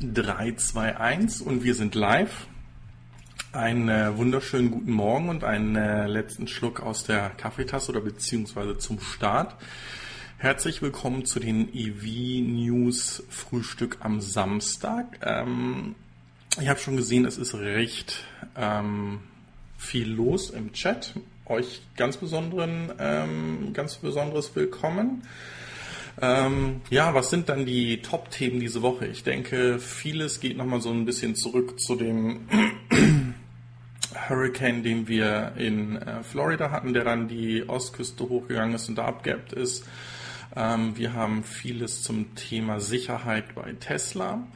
3, 2, 1 und wir sind live. Einen äh, wunderschönen guten Morgen und einen äh, letzten Schluck aus der Kaffeetasse oder beziehungsweise zum Start. Herzlich willkommen zu den EV News Frühstück am Samstag. Ähm, ich habe schon gesehen, es ist recht ähm, viel los im Chat. Euch ganz besonderen, ähm, ganz besonderes Willkommen. Ähm, ja, was sind dann die Top-Themen diese Woche? Ich denke, vieles geht nochmal so ein bisschen zurück zu dem Hurricane, den wir in äh, Florida hatten, der dann die Ostküste hochgegangen ist und da abgeappt ist. Ähm, wir haben vieles zum Thema Sicherheit bei Tesla.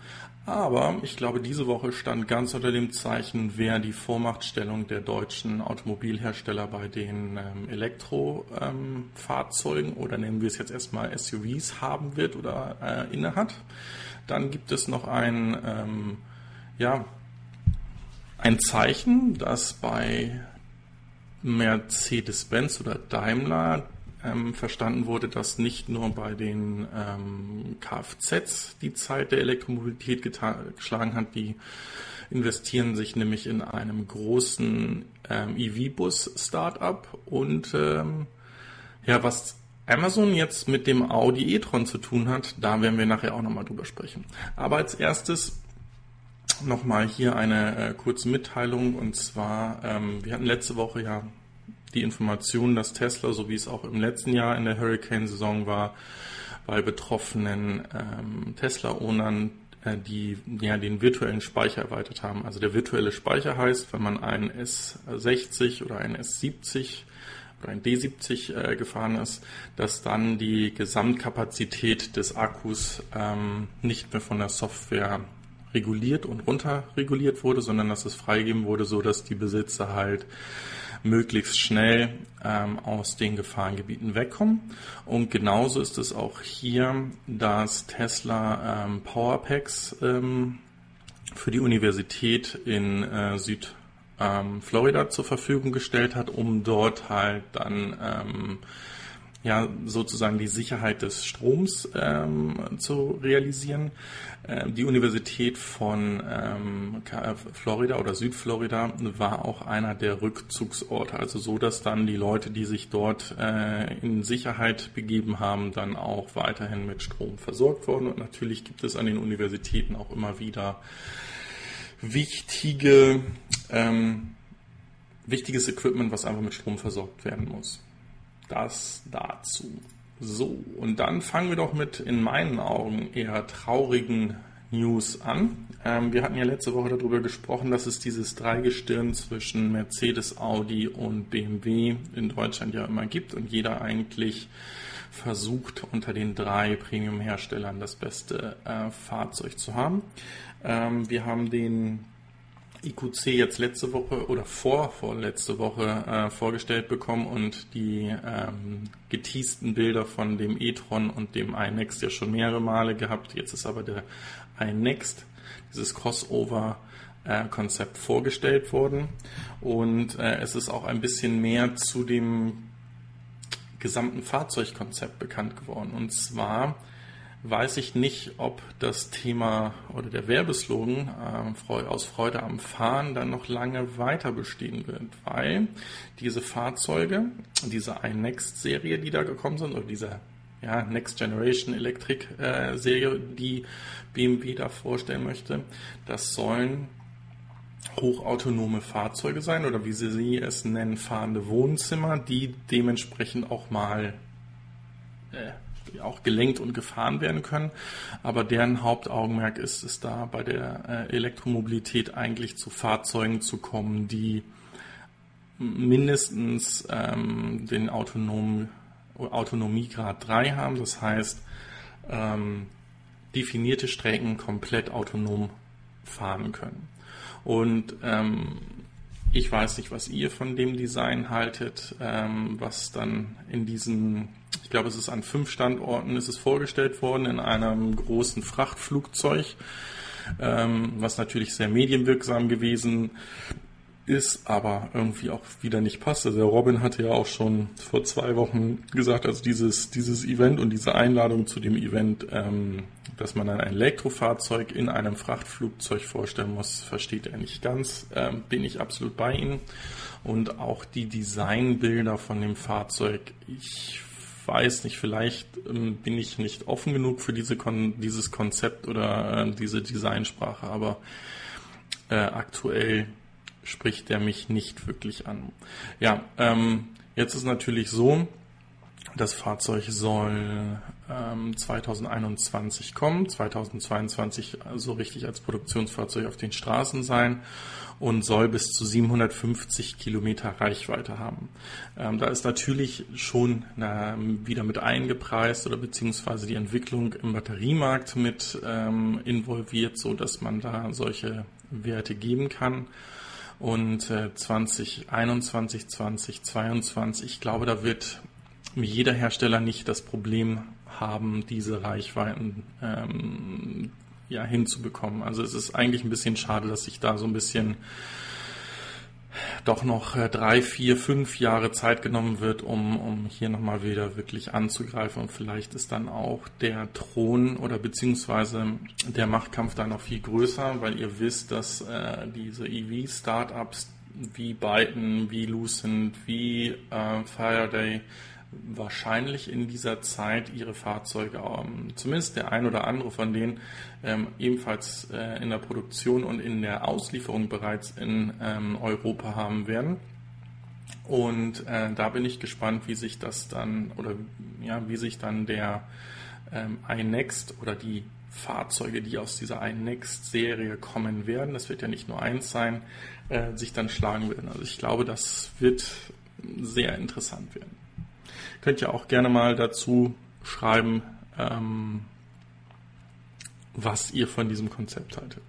Aber ich glaube, diese Woche stand ganz unter dem Zeichen, wer die Vormachtstellung der deutschen Automobilhersteller bei den ähm, Elektrofahrzeugen ähm, oder nennen wir es jetzt erstmal SUVs haben wird oder äh, innehat. Dann gibt es noch ein, ähm, ja, ein Zeichen, dass bei Mercedes-Benz oder Daimler ähm, verstanden wurde, dass nicht nur bei den ähm, Kfz die Zeit der Elektromobilität geschlagen hat, die investieren sich nämlich in einem großen ähm, EV-Bus-Startup und ähm, ja, was Amazon jetzt mit dem Audi e-tron zu tun hat, da werden wir nachher auch nochmal drüber sprechen. Aber als erstes nochmal hier eine äh, kurze Mitteilung und zwar, ähm, wir hatten letzte Woche ja die Information, dass Tesla, so wie es auch im letzten Jahr in der Hurricane-Saison war, bei betroffenen ähm, Tesla-Ownern, äh, die ja den virtuellen Speicher erweitert haben. Also der virtuelle Speicher heißt, wenn man einen S60 oder einen S70 oder ein D70 äh, gefahren ist, dass dann die Gesamtkapazität des Akkus ähm, nicht mehr von der Software reguliert und runterreguliert wurde, sondern dass es freigegeben wurde, so dass die Besitzer halt möglichst schnell ähm, aus den Gefahrengebieten wegkommen. Und genauso ist es auch hier, dass Tesla ähm, Powerpacks ähm, für die Universität in äh, Südflorida ähm, zur Verfügung gestellt hat, um dort halt dann ähm, ja sozusagen die Sicherheit des Stroms ähm, zu realisieren. Ähm, die Universität von ähm, Florida oder Südflorida war auch einer der Rückzugsorte, also so, dass dann die Leute, die sich dort äh, in Sicherheit begeben haben, dann auch weiterhin mit Strom versorgt wurden. Und natürlich gibt es an den Universitäten auch immer wieder wichtige ähm, wichtiges Equipment, was einfach mit Strom versorgt werden muss. Das dazu. So, und dann fangen wir doch mit in meinen Augen eher traurigen News an. Ähm, wir hatten ja letzte Woche darüber gesprochen, dass es dieses Dreigestirn zwischen Mercedes, Audi und BMW in Deutschland ja immer gibt und jeder eigentlich versucht, unter den drei Premium-Herstellern das beste äh, Fahrzeug zu haben. Ähm, wir haben den IQC jetzt letzte Woche oder vor vorletzte Woche äh, vorgestellt bekommen und die ähm, geteasten Bilder von dem e-tron und dem iNext ja schon mehrere Male gehabt. Jetzt ist aber der iNext, dieses Crossover äh, Konzept vorgestellt worden und äh, es ist auch ein bisschen mehr zu dem gesamten Fahrzeugkonzept bekannt geworden und zwar weiß ich nicht, ob das Thema oder der Werbeslogan äh, aus Freude am Fahren dann noch lange weiter bestehen wird, weil diese Fahrzeuge, diese iNext-Serie, die da gekommen sind, oder diese ja, Next Generation Electric äh, die BMW da vorstellen möchte, das sollen hochautonome Fahrzeuge sein oder wie sie es nennen, fahrende Wohnzimmer, die dementsprechend auch mal äh, auch gelenkt und gefahren werden können. Aber deren Hauptaugenmerk ist es da, bei der äh, Elektromobilität eigentlich zu Fahrzeugen zu kommen, die mindestens ähm, den autonomen Autonomiegrad 3 haben. Das heißt, ähm, definierte Strecken komplett autonom fahren können. Und ähm, ich weiß nicht, was ihr von dem Design haltet, ähm, was dann in diesen ich glaube, es ist an fünf Standorten ist es vorgestellt worden in einem großen Frachtflugzeug, ähm, was natürlich sehr medienwirksam gewesen ist aber irgendwie auch wieder nicht passt. Also der Robin hatte ja auch schon vor zwei Wochen gesagt, also dieses, dieses Event und diese Einladung zu dem Event, ähm, dass man dann ein Elektrofahrzeug in einem Frachtflugzeug vorstellen muss, versteht er nicht ganz. Ähm, bin ich absolut bei Ihnen. Und auch die Designbilder von dem Fahrzeug, ich weiß nicht, vielleicht ähm, bin ich nicht offen genug für diese Kon dieses Konzept oder äh, diese Designsprache, aber äh, aktuell spricht der mich nicht wirklich an. Ja, ähm, jetzt ist natürlich so, das Fahrzeug soll ähm, 2021 kommen, 2022 so richtig als Produktionsfahrzeug auf den Straßen sein und soll bis zu 750 Kilometer Reichweite haben. Ähm, da ist natürlich schon na, wieder mit eingepreist oder beziehungsweise die Entwicklung im Batteriemarkt mit ähm, involviert, so dass man da solche Werte geben kann. Und äh, 2021, 2022, ich glaube, da wird jeder Hersteller nicht das Problem haben, diese Reichweiten ähm, ja, hinzubekommen. Also es ist eigentlich ein bisschen schade, dass sich da so ein bisschen doch noch äh, drei, vier, fünf Jahre Zeit genommen wird, um, um hier nochmal wieder wirklich anzugreifen. Und vielleicht ist dann auch der Thron oder beziehungsweise der Machtkampf da noch viel größer, weil ihr wisst, dass äh, diese EV-Startups wie Byton, wie Lucent, wie äh, Faraday wahrscheinlich in dieser Zeit ihre Fahrzeuge, ähm, zumindest der ein oder andere von denen, ähm, ebenfalls äh, in der Produktion und in der Auslieferung bereits in ähm, Europa haben werden. Und äh, da bin ich gespannt, wie sich das dann oder ja, wie sich dann der ähm, iNext oder die Fahrzeuge, die aus dieser iNext-Serie kommen werden, das wird ja nicht nur eins sein, äh, sich dann schlagen werden. Also ich glaube, das wird sehr interessant werden. Könnt ihr auch gerne mal dazu schreiben, ähm, was ihr von diesem Konzept haltet.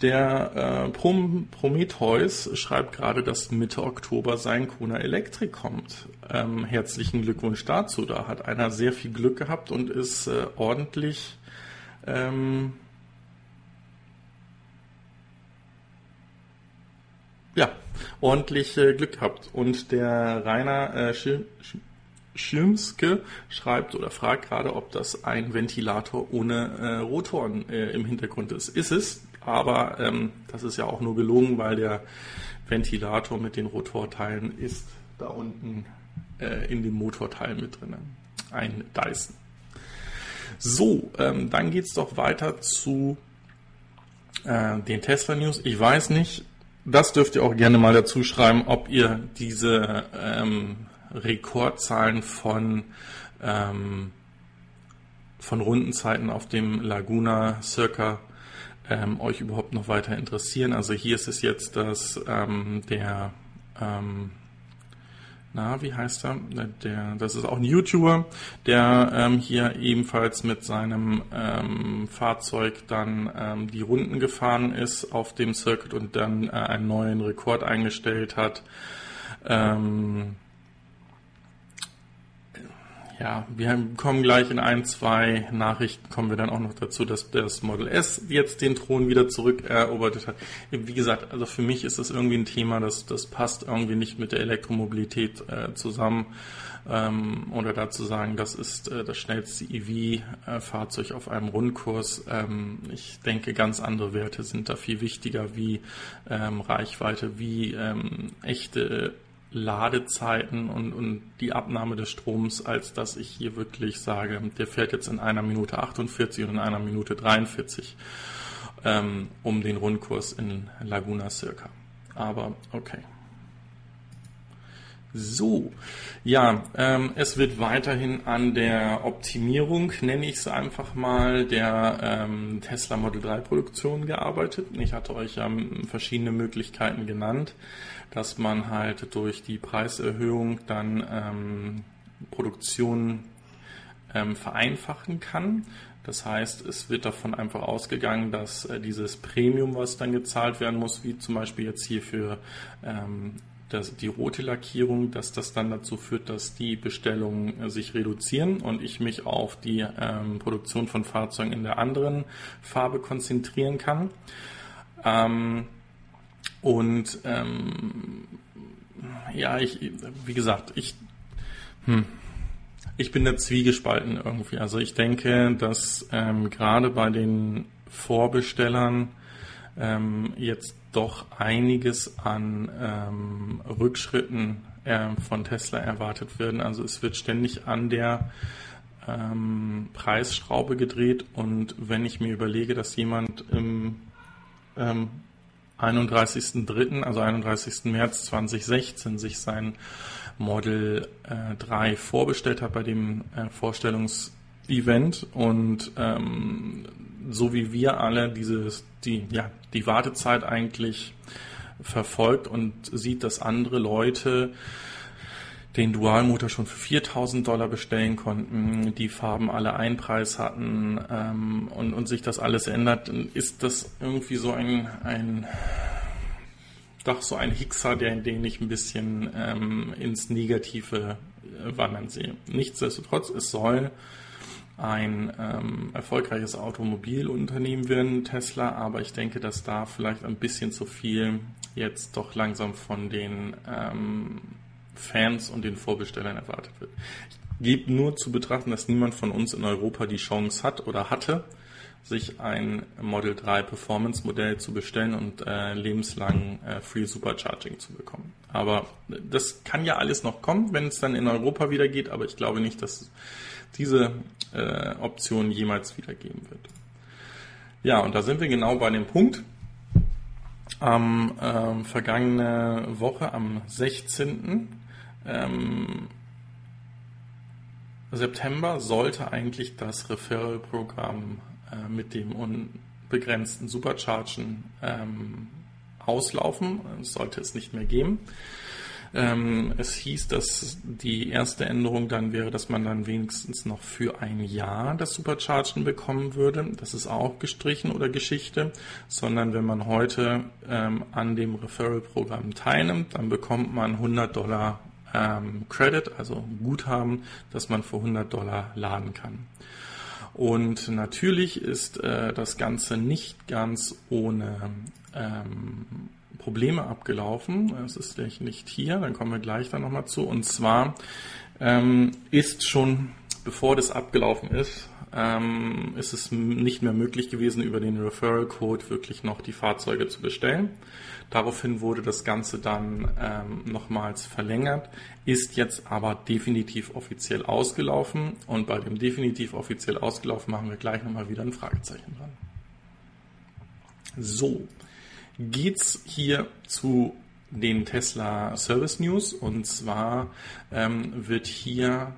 Der äh, Prom Prometheus schreibt gerade, dass Mitte Oktober sein Kona Electric kommt. Ähm, herzlichen Glückwunsch dazu. Da hat einer sehr viel Glück gehabt und ist äh, ordentlich ähm, ja, ordentlich äh, Glück gehabt. Und der Rainer äh, Schil Schilmske schreibt oder fragt gerade, ob das ein Ventilator ohne äh, Rotoren äh, im Hintergrund ist. Ist es, aber ähm, das ist ja auch nur gelungen, weil der Ventilator mit den Rotorteilen ist da unten äh, in dem Motorteil mit drin. Ein Dyson. So, ähm, dann geht's doch weiter zu äh, den Tesla News. Ich weiß nicht, das dürft ihr auch gerne mal dazu schreiben, ob ihr diese ähm, Rekordzahlen von, ähm, von Rundenzeiten auf dem Laguna Circa ähm, euch überhaupt noch weiter interessieren. Also hier ist es jetzt, dass ähm, der ähm, na, wie heißt er? Der, das ist auch ein YouTuber, der ähm, hier ebenfalls mit seinem ähm, Fahrzeug dann die Runden gefahren ist auf dem Circuit und dann äh, einen neuen Rekord eingestellt hat. Ähm, ja, wir kommen gleich in ein, zwei Nachrichten, kommen wir dann auch noch dazu, dass das Model S jetzt den Thron wieder zurückerobert hat. Wie gesagt, also für mich ist das irgendwie ein Thema, das, das passt irgendwie nicht mit der Elektromobilität äh, zusammen. Ähm, oder dazu sagen, das ist äh, das schnellste EV-Fahrzeug auf einem Rundkurs. Ähm, ich denke, ganz andere Werte sind da viel wichtiger, wie ähm, Reichweite, wie ähm, echte Ladezeiten und, und die Abnahme des Stroms, als dass ich hier wirklich sage, der fährt jetzt in einer Minute 48 und in einer Minute 43 ähm, um den Rundkurs in Laguna Circa. Aber okay. So, ja, ähm, es wird weiterhin an der Optimierung, nenne ich es einfach mal, der ähm, Tesla Model 3 Produktion gearbeitet. Ich hatte euch ja verschiedene Möglichkeiten genannt dass man halt durch die Preiserhöhung dann ähm, Produktion ähm, vereinfachen kann. Das heißt, es wird davon einfach ausgegangen, dass äh, dieses Premium, was dann gezahlt werden muss, wie zum Beispiel jetzt hier für ähm, das, die rote Lackierung, dass das dann dazu führt, dass die Bestellungen äh, sich reduzieren und ich mich auf die ähm, Produktion von Fahrzeugen in der anderen Farbe konzentrieren kann. Ähm, Und ähm, ja, ich, wie gesagt, ich, hm, ich bin da zwiegespalten irgendwie. Also ich denke, dass ähm, gerade bei den Vorbestellern ähm, jetzt doch einiges an ähm, Rückschritten äh, von Tesla erwartet werden. Also es wird ständig an der ähm, Preisschraube gedreht und wenn ich mir überlege, dass jemand im ähm, 31.03., also 31. März 2016, sich sein Model äh, 3 vorbestellt hat bei dem äh, Vorstellungsevent und ähm, so wie wir alle dieses, die, ja, die Wartezeit eigentlich verfolgt und sieht, dass andere Leute den Dualmotor schon für 4000 Dollar bestellen konnten, die Farben alle einen Preis hatten ähm, und, und sich das alles ändert, ist das irgendwie so ein, ein doch so ein Hickser, der, den ich ein bisschen ähm, ins Negative äh, wandern sehe. Nichtsdestotrotz, es soll ein ähm, erfolgreiches Automobilunternehmen werden, Tesla, aber ich denke, dass da vielleicht ein bisschen zu viel jetzt doch langsam von den ähm, Fans und den Vorbestellern erwartet wird. Ich gebe nur zu betrachten, dass niemand von uns in Europa die Chance hat oder hatte, sich ein Model 3 Performance Modell zu bestellen und äh, lebenslang äh, Free Supercharging zu bekommen. Aber das kann ja alles noch kommen, wenn es dann in Europa wieder geht, aber ich glaube nicht, dass diese äh, Option jemals wieder geben wird. Ja, und da sind wir genau bei dem Punkt. Am ähm, vergangene Woche, am 16. Ähm, September sollte eigentlich das Referral-Programm äh, mit dem unbegrenzten Superchargen ähm, auslaufen. Das sollte es nicht mehr geben. Ähm, es hieß, dass die erste Änderung dann wäre, dass man dann wenigstens noch für ein Jahr das Superchargen bekommen würde. Das ist auch gestrichen oder Geschichte, sondern wenn man heute ähm, an dem Referral-Programm teilnimmt, dann bekommt man 100 Dollar ähm, Credit, also Guthaben, das man für 100 Dollar laden kann. Und natürlich ist äh, das Ganze nicht ganz ohne ähm, Probleme abgelaufen. Es ist nicht hier, dann kommen wir gleich da nochmal zu. Und zwar ähm, ist schon, bevor das abgelaufen ist, ähm, ist es nicht mehr möglich gewesen, über den Referral Code wirklich noch die Fahrzeuge zu bestellen. Daraufhin wurde das Ganze dann ähm, nochmals verlängert, ist jetzt aber definitiv offiziell ausgelaufen. Und bei dem definitiv offiziell ausgelaufen machen wir gleich nochmal wieder ein Fragezeichen dran. So, geht's hier zu den Tesla Service News. Und zwar ähm, wird hier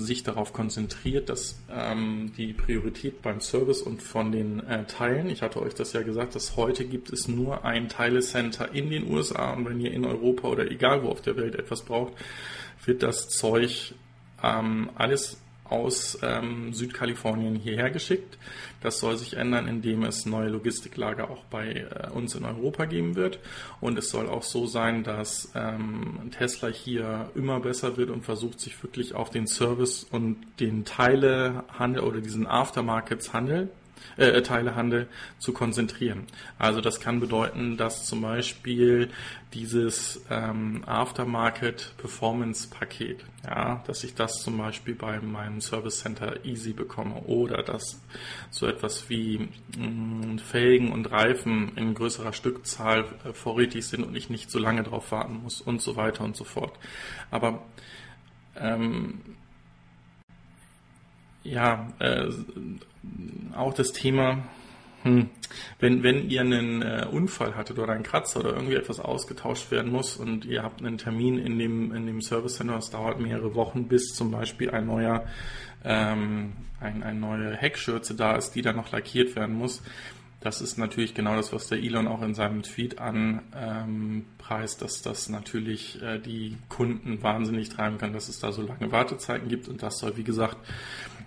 sich darauf konzentriert, dass ähm, die Priorität beim Service und von den äh, Teilen, ich hatte euch das ja gesagt, dass heute gibt es nur ein Teile-Center in den USA und wenn ihr in Europa oder egal wo auf der Welt etwas braucht, wird das Zeug ähm, alles aus ähm, Südkalifornien hierher geschickt. Das soll sich ändern, indem es neue Logistiklager auch bei äh, uns in Europa geben wird. Und es soll auch so sein, dass ähm, Tesla hier immer besser wird und versucht, sich wirklich auf den Service und den Teilehandel oder diesen Aftermarkets-Handel äh, Teilehandel zu konzentrieren. Also das kann bedeuten, dass zum Beispiel dieses ähm, Aftermarket Performance Paket, ja, dass ich das zum Beispiel bei meinem Service Center easy bekomme oder dass so etwas wie mh, mm, Felgen und Reifen in größerer Stückzahl äh, vorrätig sind und ich nicht so lange drauf warten muss und so weiter und so fort. Aber ähm, ja, äh, auch das Thema, hm, wenn, wenn ihr einen äh, Unfall hattet oder einen Kratzer oder irgendwie etwas ausgetauscht werden muss und ihr habt einen Termin in dem, in dem Service Center, es dauert mehrere Wochen, bis zum Beispiel ein neuer, ähm, ein, eine neue Heckschürze da ist, die dann noch lackiert werden muss. Das ist natürlich genau das, was der Elon auch in seinem Tweet anpreist, ähm, dass das natürlich äh, die Kunden wahnsinnig treiben kann, dass es da so lange Wartezeiten gibt und das soll, wie gesagt,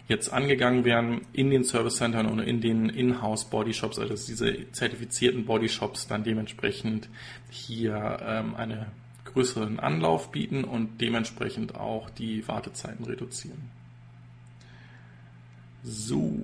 jetzt angegangen werden in den Service Centern und in den In-house Bodyshops, also diese zertifizierten Bodyshops dann dementsprechend hier ähm, einen größeren Anlauf bieten und dementsprechend auch die Wartezeiten reduzieren. So.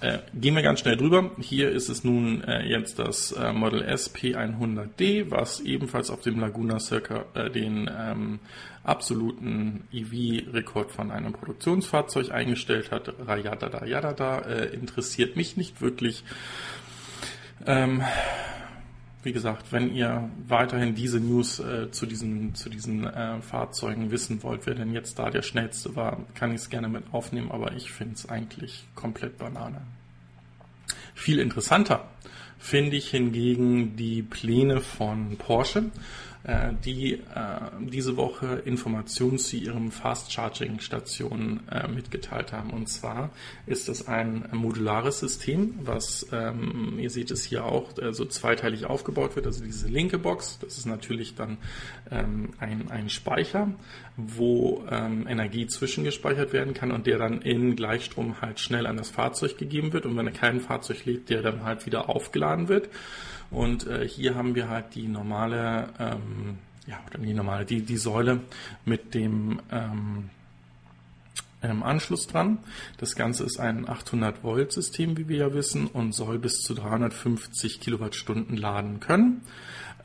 Äh, gehen wir ganz schnell drüber. Hier ist es nun äh, jetzt das äh, Model S P100D, was ebenfalls auf dem Laguna Circa äh, den ähm, absoluten EV-Rekord von einem Produktionsfahrzeug eingestellt hat. Rayadada, yadada, äh, interessiert mich nicht wirklich. Ähm, wie gesagt, wenn ihr weiterhin diese News äh, zu diesen, zu diesen äh, Fahrzeugen wissen wollt, wer denn jetzt da der schnellste war, kann ich es gerne mit aufnehmen, aber ich finde es eigentlich komplett Banane. Viel interessanter finde ich hingegen die Pläne von Porsche äh, die äh, diese Woche Informationen zu ihrem Fast Charging Station äh, mitgeteilt haben. Und zwar ist es ein modulares System, was ähm, ihr seht es hier auch so zweiteilig aufgebaut wird. Also diese linke Box, das ist natürlich dann ähm, ein, ein Speicher, wo ähm, Energie zwischengespeichert werden kann und der dann in Gleichstrom halt schnell an das Fahrzeug gegeben wird. Und wenn er kein Fahrzeug liegt, der dann halt wieder aufgeladen wird. Und äh, hier haben wir halt die normale, ähm, ja, die normale, die, die Säule mit dem ähm, ähm, Anschluss dran. Das Ganze ist ein 800 Volt System, wie wir ja wissen, und soll bis zu 350 Kilowattstunden laden können.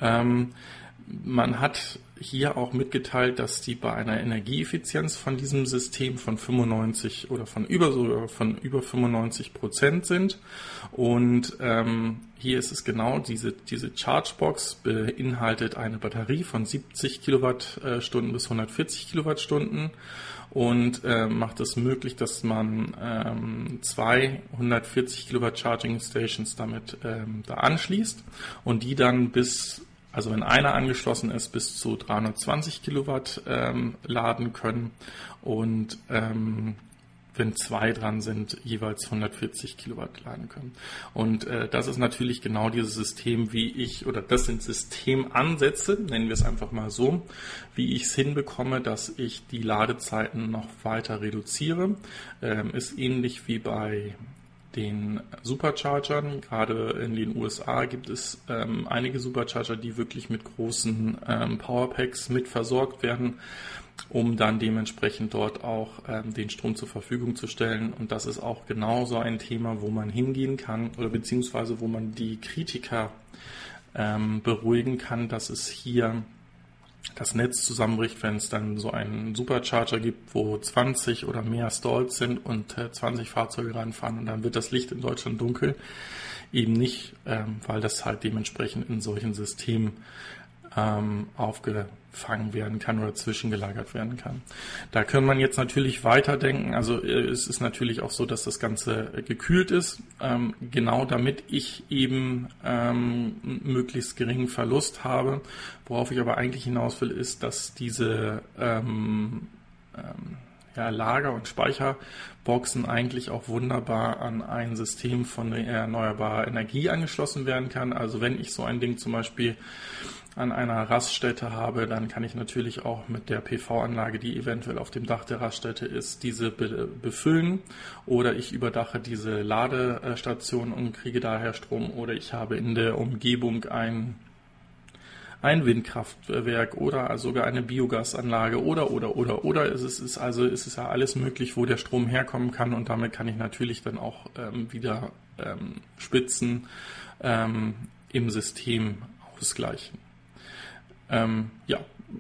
Ähm, man hat hier auch mitgeteilt, dass die bei einer Energieeffizienz von diesem System von 95 oder von über sogar von über 95 Prozent sind. Und ähm, hier ist es genau, diese, diese Chargebox beinhaltet eine Batterie von 70 Kilowattstunden bis 140 Kilowattstunden und äh, macht es möglich, dass man ähm, zwei 140 Kilowatt Charging Stations damit ähm, da anschließt und die dann bis also wenn einer angeschlossen ist, bis zu 320 Kilowatt ähm, laden können und ähm, wenn zwei dran sind, jeweils 140 Kilowatt laden können. Und äh, das ist natürlich genau dieses System, wie ich, oder das sind Systemansätze, nennen wir es einfach mal so, wie ich es hinbekomme, dass ich die Ladezeiten noch weiter reduziere. Ähm, ist ähnlich wie bei den Superchargern. Gerade in den USA gibt es ähm, einige Supercharger, die wirklich mit großen ähm, Powerpacks mit versorgt werden, um dann dementsprechend dort auch ähm, den Strom zur Verfügung zu stellen. Und das ist auch genauso ein Thema, wo man hingehen kann oder beziehungsweise wo man die Kritiker ähm, beruhigen kann, dass es hier das Netz zusammenbricht, wenn es dann so einen Supercharger gibt, wo 20 oder mehr Stalls sind und äh, 20 Fahrzeuge reinfahren und dann wird das Licht in Deutschland dunkel. Eben nicht, ähm, weil das halt dementsprechend in solchen Systemen ähm, aufgefangen werden kann oder zwischengelagert werden kann. Da kann man jetzt natürlich weiterdenken. Also äh, es ist natürlich auch so, dass das Ganze äh, gekühlt ist, ähm, genau damit ich eben ähm, möglichst geringen Verlust habe. Worauf ich aber eigentlich hinaus will, ist, dass diese ähm, ähm, ja, Lager- und Speicherboxen eigentlich auch wunderbar an ein System von erneuerbarer Energie angeschlossen werden kann. Also wenn ich so ein Ding zum Beispiel an einer Raststätte habe, dann kann ich natürlich auch mit der PV-Anlage, die eventuell auf dem Dach der Raststätte ist, diese be befüllen oder ich überdache diese Ladestation und kriege daher Strom oder ich habe in der Umgebung ein ein Windkraftwerk oder sogar eine Biogasanlage oder oder oder oder es ist, also es ist ja alles möglich, wo der Strom herkommen kann und damit kann ich natürlich dann auch ähm, wieder ähm, Spitzen ähm, im System ausgleichen. Ähm, ja,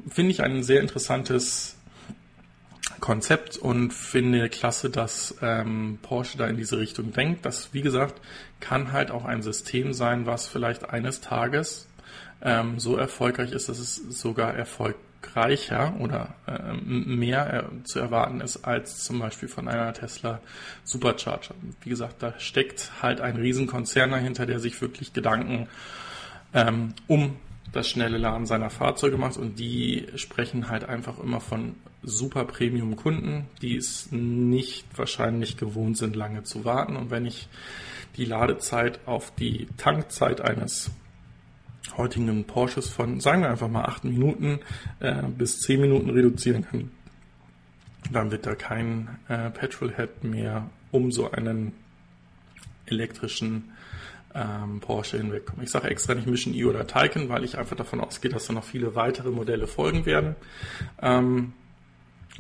finde ich ein sehr interessantes Konzept und finde klasse, dass ähm, Porsche da in diese Richtung denkt. Das, wie gesagt, kann halt auch ein System sein, was vielleicht eines Tages ähm, so erfolgreich ist, dass es sogar erfolgreicher oder äh, mehr äh, zu erwarten ist als zum Beispiel von einer Tesla Supercharger. Wie gesagt, da steckt halt ein Riesenkonzern dahinter, der sich wirklich Gedanken ähm, um das schnelle Laden seiner Fahrzeuge macht und die sprechen halt einfach immer von super Premium-Kunden, die es nicht wahrscheinlich gewohnt sind, lange zu warten. Und wenn ich die Ladezeit auf die Tankzeit eines heutigen Porsches von, sagen wir einfach mal, acht Minuten äh, bis zehn Minuten reduzieren kann, dann wird da kein äh, Petrolhead mehr um so einen elektrischen ähm, Porsche hinwegkommen. Ich sage extra nicht Mission E oder Taycan, weil ich einfach davon ausgehe, dass da noch viele weitere Modelle folgen werden. Ähm,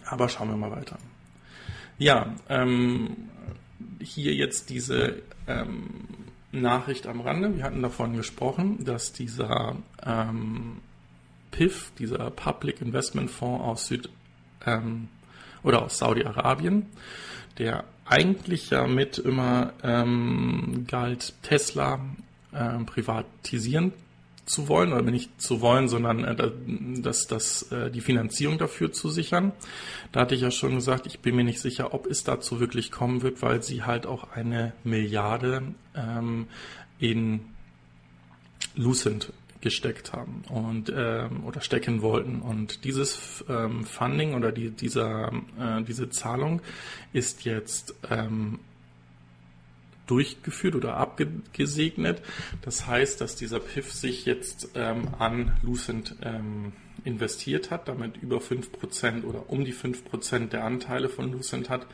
aber schauen wir mal weiter. Ja, ähm, hier jetzt diese ähm, Nachricht am Rande. Wir hatten davon gesprochen, dass dieser ähm, PIF, dieser Public Investment Fonds aus Süd ähm, oder aus Saudi-Arabien, der eigentlich ja mit immer ähm, galt, Tesla äh, privatisieren zu wollen, oder nicht zu wollen, sondern äh, das, das, äh, die Finanzierung dafür zu sichern. Da hatte ich ja schon gesagt, ich bin mir nicht sicher, ob es dazu wirklich kommen wird, weil sie halt auch eine Milliarde ähm, in Lucent gesteckt haben und ähm, oder stecken wollten. Und dieses ähm, Funding oder die, dieser, äh, diese Zahlung ist jetzt ähm, durchgeführt oder abgesegnet. Das heißt, dass dieser PIF sich jetzt ähm, an Lucent ähm, investiert hat, damit über 5% oder um die 5% der Anteile von Lucent hat.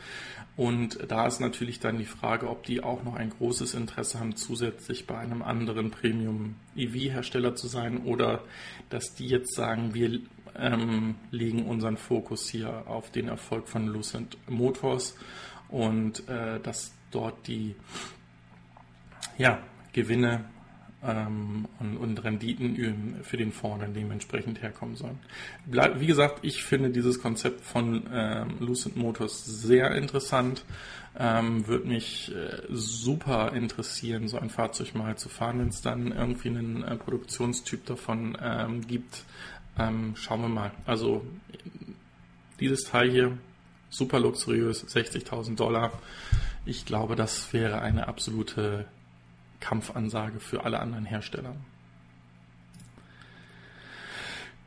Und da ist natürlich dann die Frage, ob die auch noch ein großes Interesse haben, zusätzlich bei einem anderen Premium-EV-Hersteller zu sein oder dass die jetzt sagen, wir ähm, legen unseren Fokus hier auf den Erfolg von Lucent Motors und äh, dass dort die ja, Gewinne ähm, und, und, Renditen für den Fonds dann dementsprechend herkommen sollen. Wie gesagt, ich finde dieses Konzept von ähm, Lucent Motors sehr interessant. Ähm, Würde mich äh, super interessieren, so ein Fahrzeug mal zu fahren, wenn es dann irgendwie einen äh, Produktionstyp davon ähm, gibt. Ähm, schauen wir mal. Also dieses Teil hier, super luxuriös, 60.000 Dollar. Ich glaube, das wäre eine absolute Kampfansage für alle anderen Hersteller.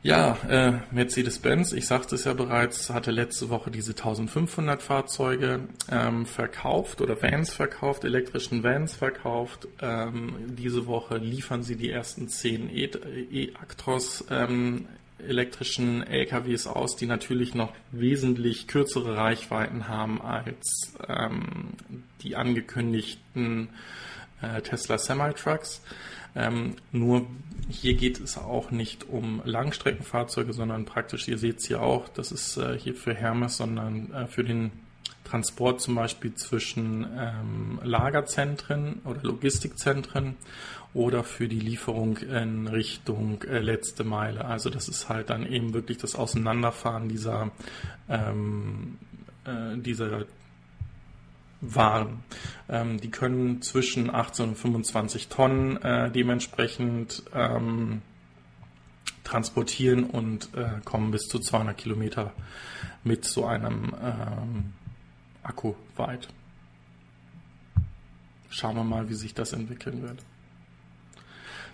Ja, äh, Mercedes-Benz, ich sagte es ja bereits, hatte letzte Woche diese 1500 Fahrzeuge ähm, verkauft oder Vans verkauft, elektrischen Vans verkauft. Ähm, diese Woche liefern sie die ersten 10 E-Actros ähm, elektrischen LKWs aus, die natürlich noch wesentlich kürzere Reichweiten haben als ähm, die angekündigten äh, Tesla Semi-Trucks. Ähm, nur hier geht es auch nicht um Langstreckenfahrzeuge, sondern praktisch, ihr seht es hier auch, das ist äh, hier für Hermes, sondern äh, für den Transport zum Beispiel zwischen ähm, Lagerzentren oder Logistikzentren oder für die Lieferung in Richtung äh, letzte Meile. Also das ist halt dann eben wirklich das Auseinanderfahren dieser, ähm, äh, dieser waren. Ähm, die können zwischen 18 und 25 Tonnen äh, dementsprechend ähm, transportieren und äh, kommen bis zu 200 Kilometer mit so einem ähm, Akku weit. Schauen wir mal, wie sich das entwickeln wird.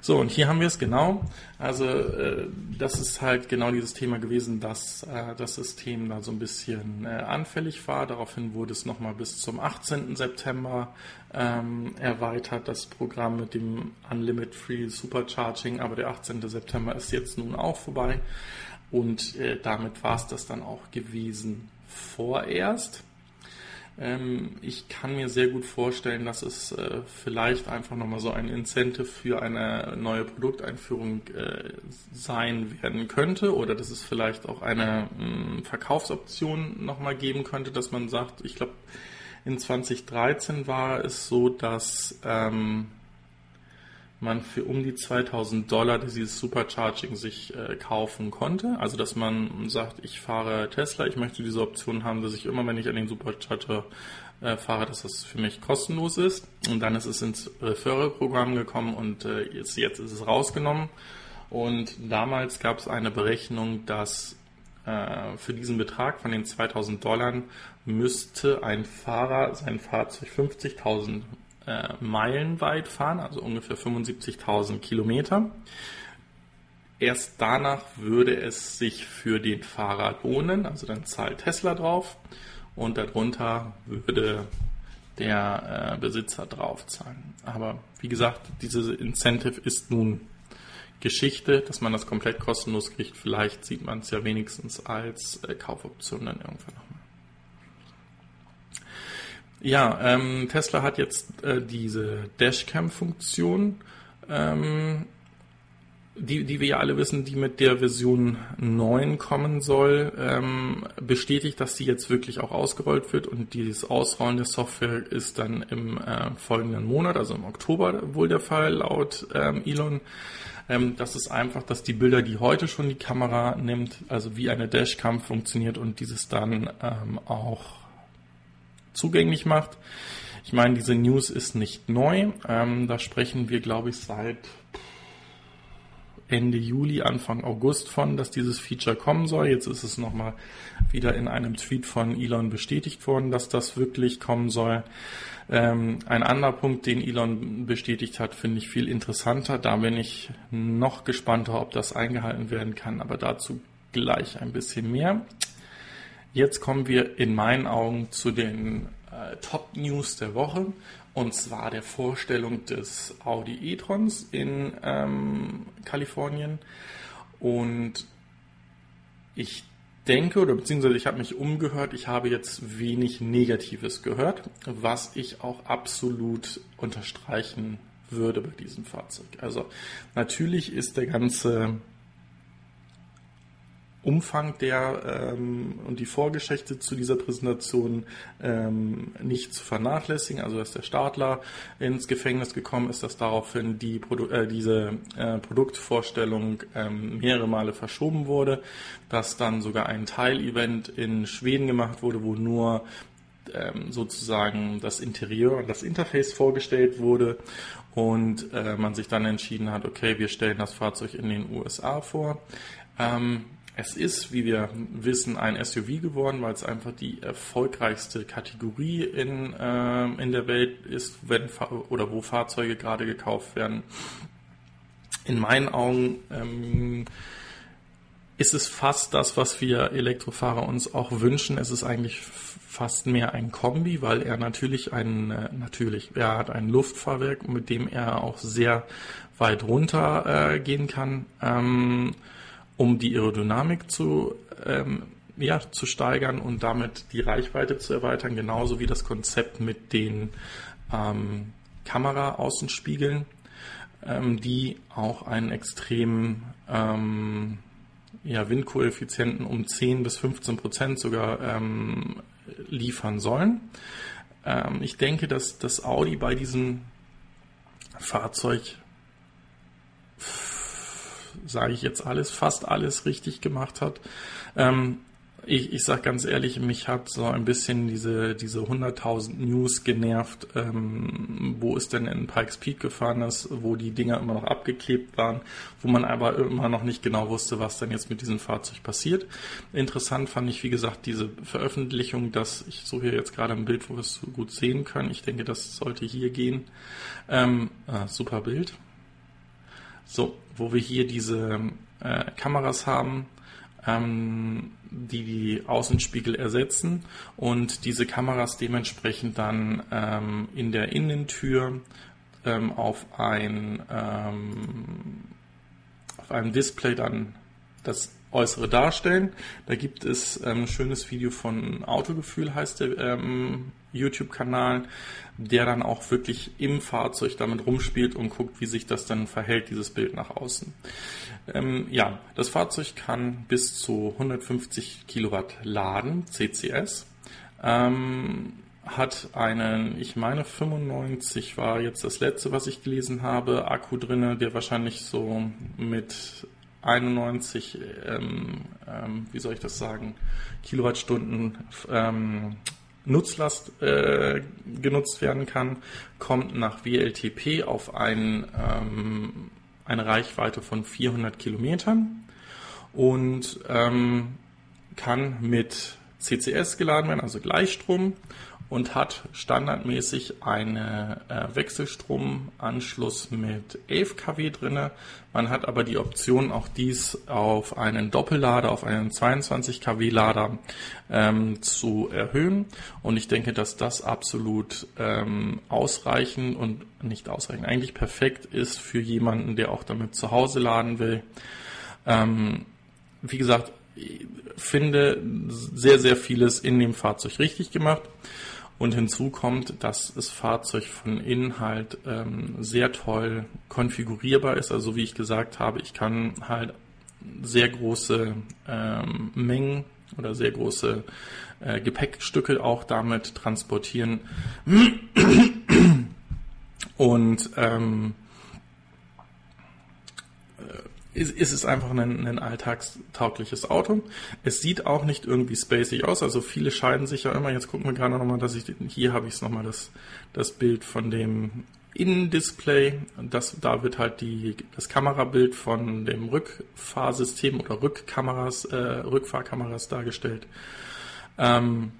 So, und hier haben wir es genau. Also äh, das ist halt genau dieses Thema gewesen, dass äh, das System da so ein bisschen äh, anfällig war. Daraufhin wurde es nochmal bis zum 18. September ähm, erweitert, das Programm mit dem Unlimited Free Supercharging. Aber der 18. September ist jetzt nun auch vorbei. Und äh, damit war es das dann auch gewesen vorerst. Ähm, ich kann mir sehr gut vorstellen, dass es äh, vielleicht einfach nochmal so ein Incentive für eine neue Produkteinführung äh, sein werden könnte oder dass es vielleicht auch eine ähm, Verkaufsoption nochmal geben könnte, dass man sagt, ich glaube, in 2013 war es so, dass ähm, man für um die 2000 Dollar dieses Supercharging sich äh, kaufen konnte. Also dass man sagt, ich fahre Tesla, ich möchte diese Option haben, dass ich immer, wenn ich an den Supercharger äh, fahre, dass das für mich kostenlos ist. Und dann ist es ins Referral-Programm gekommen und äh, jetzt, jetzt ist es rausgenommen. Und damals gab es eine Berechnung, dass äh, für diesen Betrag von den 2000 Dollar müsste ein Fahrer sein Fahrzeug 50.000 äh, Meilen weit fahren, also ungefähr 75.000 Kilometer. Erst danach würde es sich für den Fahrer lohnen, also dann zahlt Tesla drauf und darunter würde der äh, Besitzer draufzahlen. Aber wie gesagt, diese Incentive ist nun Geschichte, dass man das komplett kostenlos kriegt. Vielleicht sieht man es ja wenigstens als äh, Kaufoption dann irgendwann nochmal. Ja, ähm, Tesla hat jetzt äh, diese Dashcam-Funktion ähm, die, die wir ja alle wissen, die mit der Version 9 kommen soll, ähm, bestätigt, dass die jetzt wirklich auch ausgerollt wird und dieses Ausrollen der Software ist dann im äh, folgenden Monat, also im Oktober wohl der Fall laut ähm, Elon. Ähm, das ist einfach, dass die Bilder, die heute schon die Kamera nimmt, also wie eine Dashcam funktioniert und dieses dann ähm, auch zugänglich macht. Ich meine, diese News ist nicht neu. Ähm, da sprechen wir, glaube ich, seit Ende Juli, Anfang August von, dass dieses Feature kommen soll. Jetzt ist es nochmal wieder in einem Tweet von Elon bestätigt worden, dass das wirklich kommen soll. Ähm, ein anderer Punkt, den Elon bestätigt hat, finde ich viel interessanter. Da bin ich noch gespannter, ob das eingehalten werden kann, aber dazu gleich ein bisschen mehr. Jetzt kommen wir in meinen Augen zu den äh, Top News der Woche und zwar der Vorstellung des Audi e-trons in ähm, Kalifornien. Und ich denke, oder beziehungsweise ich habe mich umgehört, ich habe jetzt wenig Negatives gehört, was ich auch absolut unterstreichen würde bei diesem Fahrzeug. Also natürlich ist der ganze Umfang der ähm, und die Vorgeschichte zu dieser Präsentation ähm, nicht zu vernachlässigen. Also dass der Startler ins Gefängnis gekommen ist, dass daraufhin die Produ äh, diese äh, Produktvorstellung ähm, mehrere Male verschoben wurde, dass dann sogar ein Teilevent in Schweden gemacht wurde, wo nur ähm, sozusagen das Interieur und das Interface vorgestellt wurde und äh, man sich dann entschieden hat, okay, wir stellen das Fahrzeug in den USA vor. Ähm, es ist, wie wir wissen, ein SUV geworden, weil es einfach die erfolgreichste Kategorie in, äh, in der Welt ist, wenn oder wo Fahrzeuge gerade gekauft werden. In meinen Augen ähm, ist es fast das, was wir Elektrofahrer uns auch wünschen. Es ist eigentlich fast mehr ein Kombi, weil er natürlich ein, äh, natürlich, er hat ein Luftfahrwerk, mit dem er auch sehr weit runter äh, gehen kann. Ähm, um die Aerodynamik zu, ähm, ja, zu steigern und damit die Reichweite zu erweitern, genauso wie das Konzept mit den ähm, Kamera-Außenspiegeln, ähm, die auch einen extremen ähm, ja, Windkoeffizienten um 10 bis 15 Prozent sogar ähm, liefern sollen. Ähm, ich denke, dass das Audi bei diesem Fahrzeug sage ich jetzt alles, fast alles richtig gemacht hat. Ähm, ich, ich sage ganz ehrlich, mich hat so ein bisschen diese, diese 100.000 News genervt, ähm, wo es denn in Pikes Peak gefahren ist, wo die Dinger immer noch abgeklebt waren, wo man aber immer noch nicht genau wusste, was dann jetzt mit diesem Fahrzeug passiert. Interessant fand ich, wie gesagt, diese Veröffentlichung, dass ich suche hier jetzt gerade ein Bild, wo wir es gut sehen können. Ich denke, das sollte hier gehen. Ähm, äh, super Bild. So, wo wir hier diese äh, Kameras haben, ähm, die die Außenspiegel ersetzen und diese Kameras dementsprechend dann ähm, in der Innentür ähm, auf ein ähm, auf einem Display dann das Äußere darstellen. Da gibt es ein ähm, schönes Video von Autogefühl, heißt der ähm, YouTube-Kanal, der dann auch wirklich im Fahrzeug damit rumspielt und guckt, wie sich das dann verhält, dieses Bild nach außen. Ähm, ja, das Fahrzeug kann bis zu 150 Kilowatt laden, CCS. Ähm, hat einen, ich meine 95 war jetzt das letzte, was ich gelesen habe, Akku drinne, der wahrscheinlich so mit 91, ähm, ähm, wie soll ich das sagen, Kilowattstunden ähm, Nutzlast äh, genutzt werden kann, kommt nach WLTP auf ein, ähm, eine Reichweite von 400 Kilometern und ähm, kann mit CCS geladen werden, also Gleichstrom und hat standardmäßig einen äh, Wechselstromanschluss mit 11 kW drinne. Man hat aber die Option, auch dies auf einen Doppellader, auf einen 22 kW Lader ähm, zu erhöhen. Und ich denke, dass das absolut ähm, ausreichend und nicht ausreichend, eigentlich perfekt ist für jemanden, der auch damit zu Hause laden will. Ähm, wie gesagt, finde sehr, sehr vieles in dem Fahrzeug richtig gemacht. Und hinzu kommt, dass das Fahrzeug von innen halt ähm, sehr toll konfigurierbar ist. Also wie ich gesagt habe, ich kann halt sehr große ähm, Mengen oder sehr große äh, Gepäckstücke auch damit transportieren. Und ähm, ist, es einfach ein, ein alltagstaugliches Auto. Es sieht auch nicht irgendwie spacig aus. Also viele scheiden sich ja immer. Jetzt gucken wir gerade nochmal, dass ich hier habe ich es nochmal das, das Bild von dem Innendisplay. Das, da wird halt die, das Kamerabild von dem Rückfahrsystem oder Rückkameras, äh, Rückfahrkameras dargestellt. Ähm,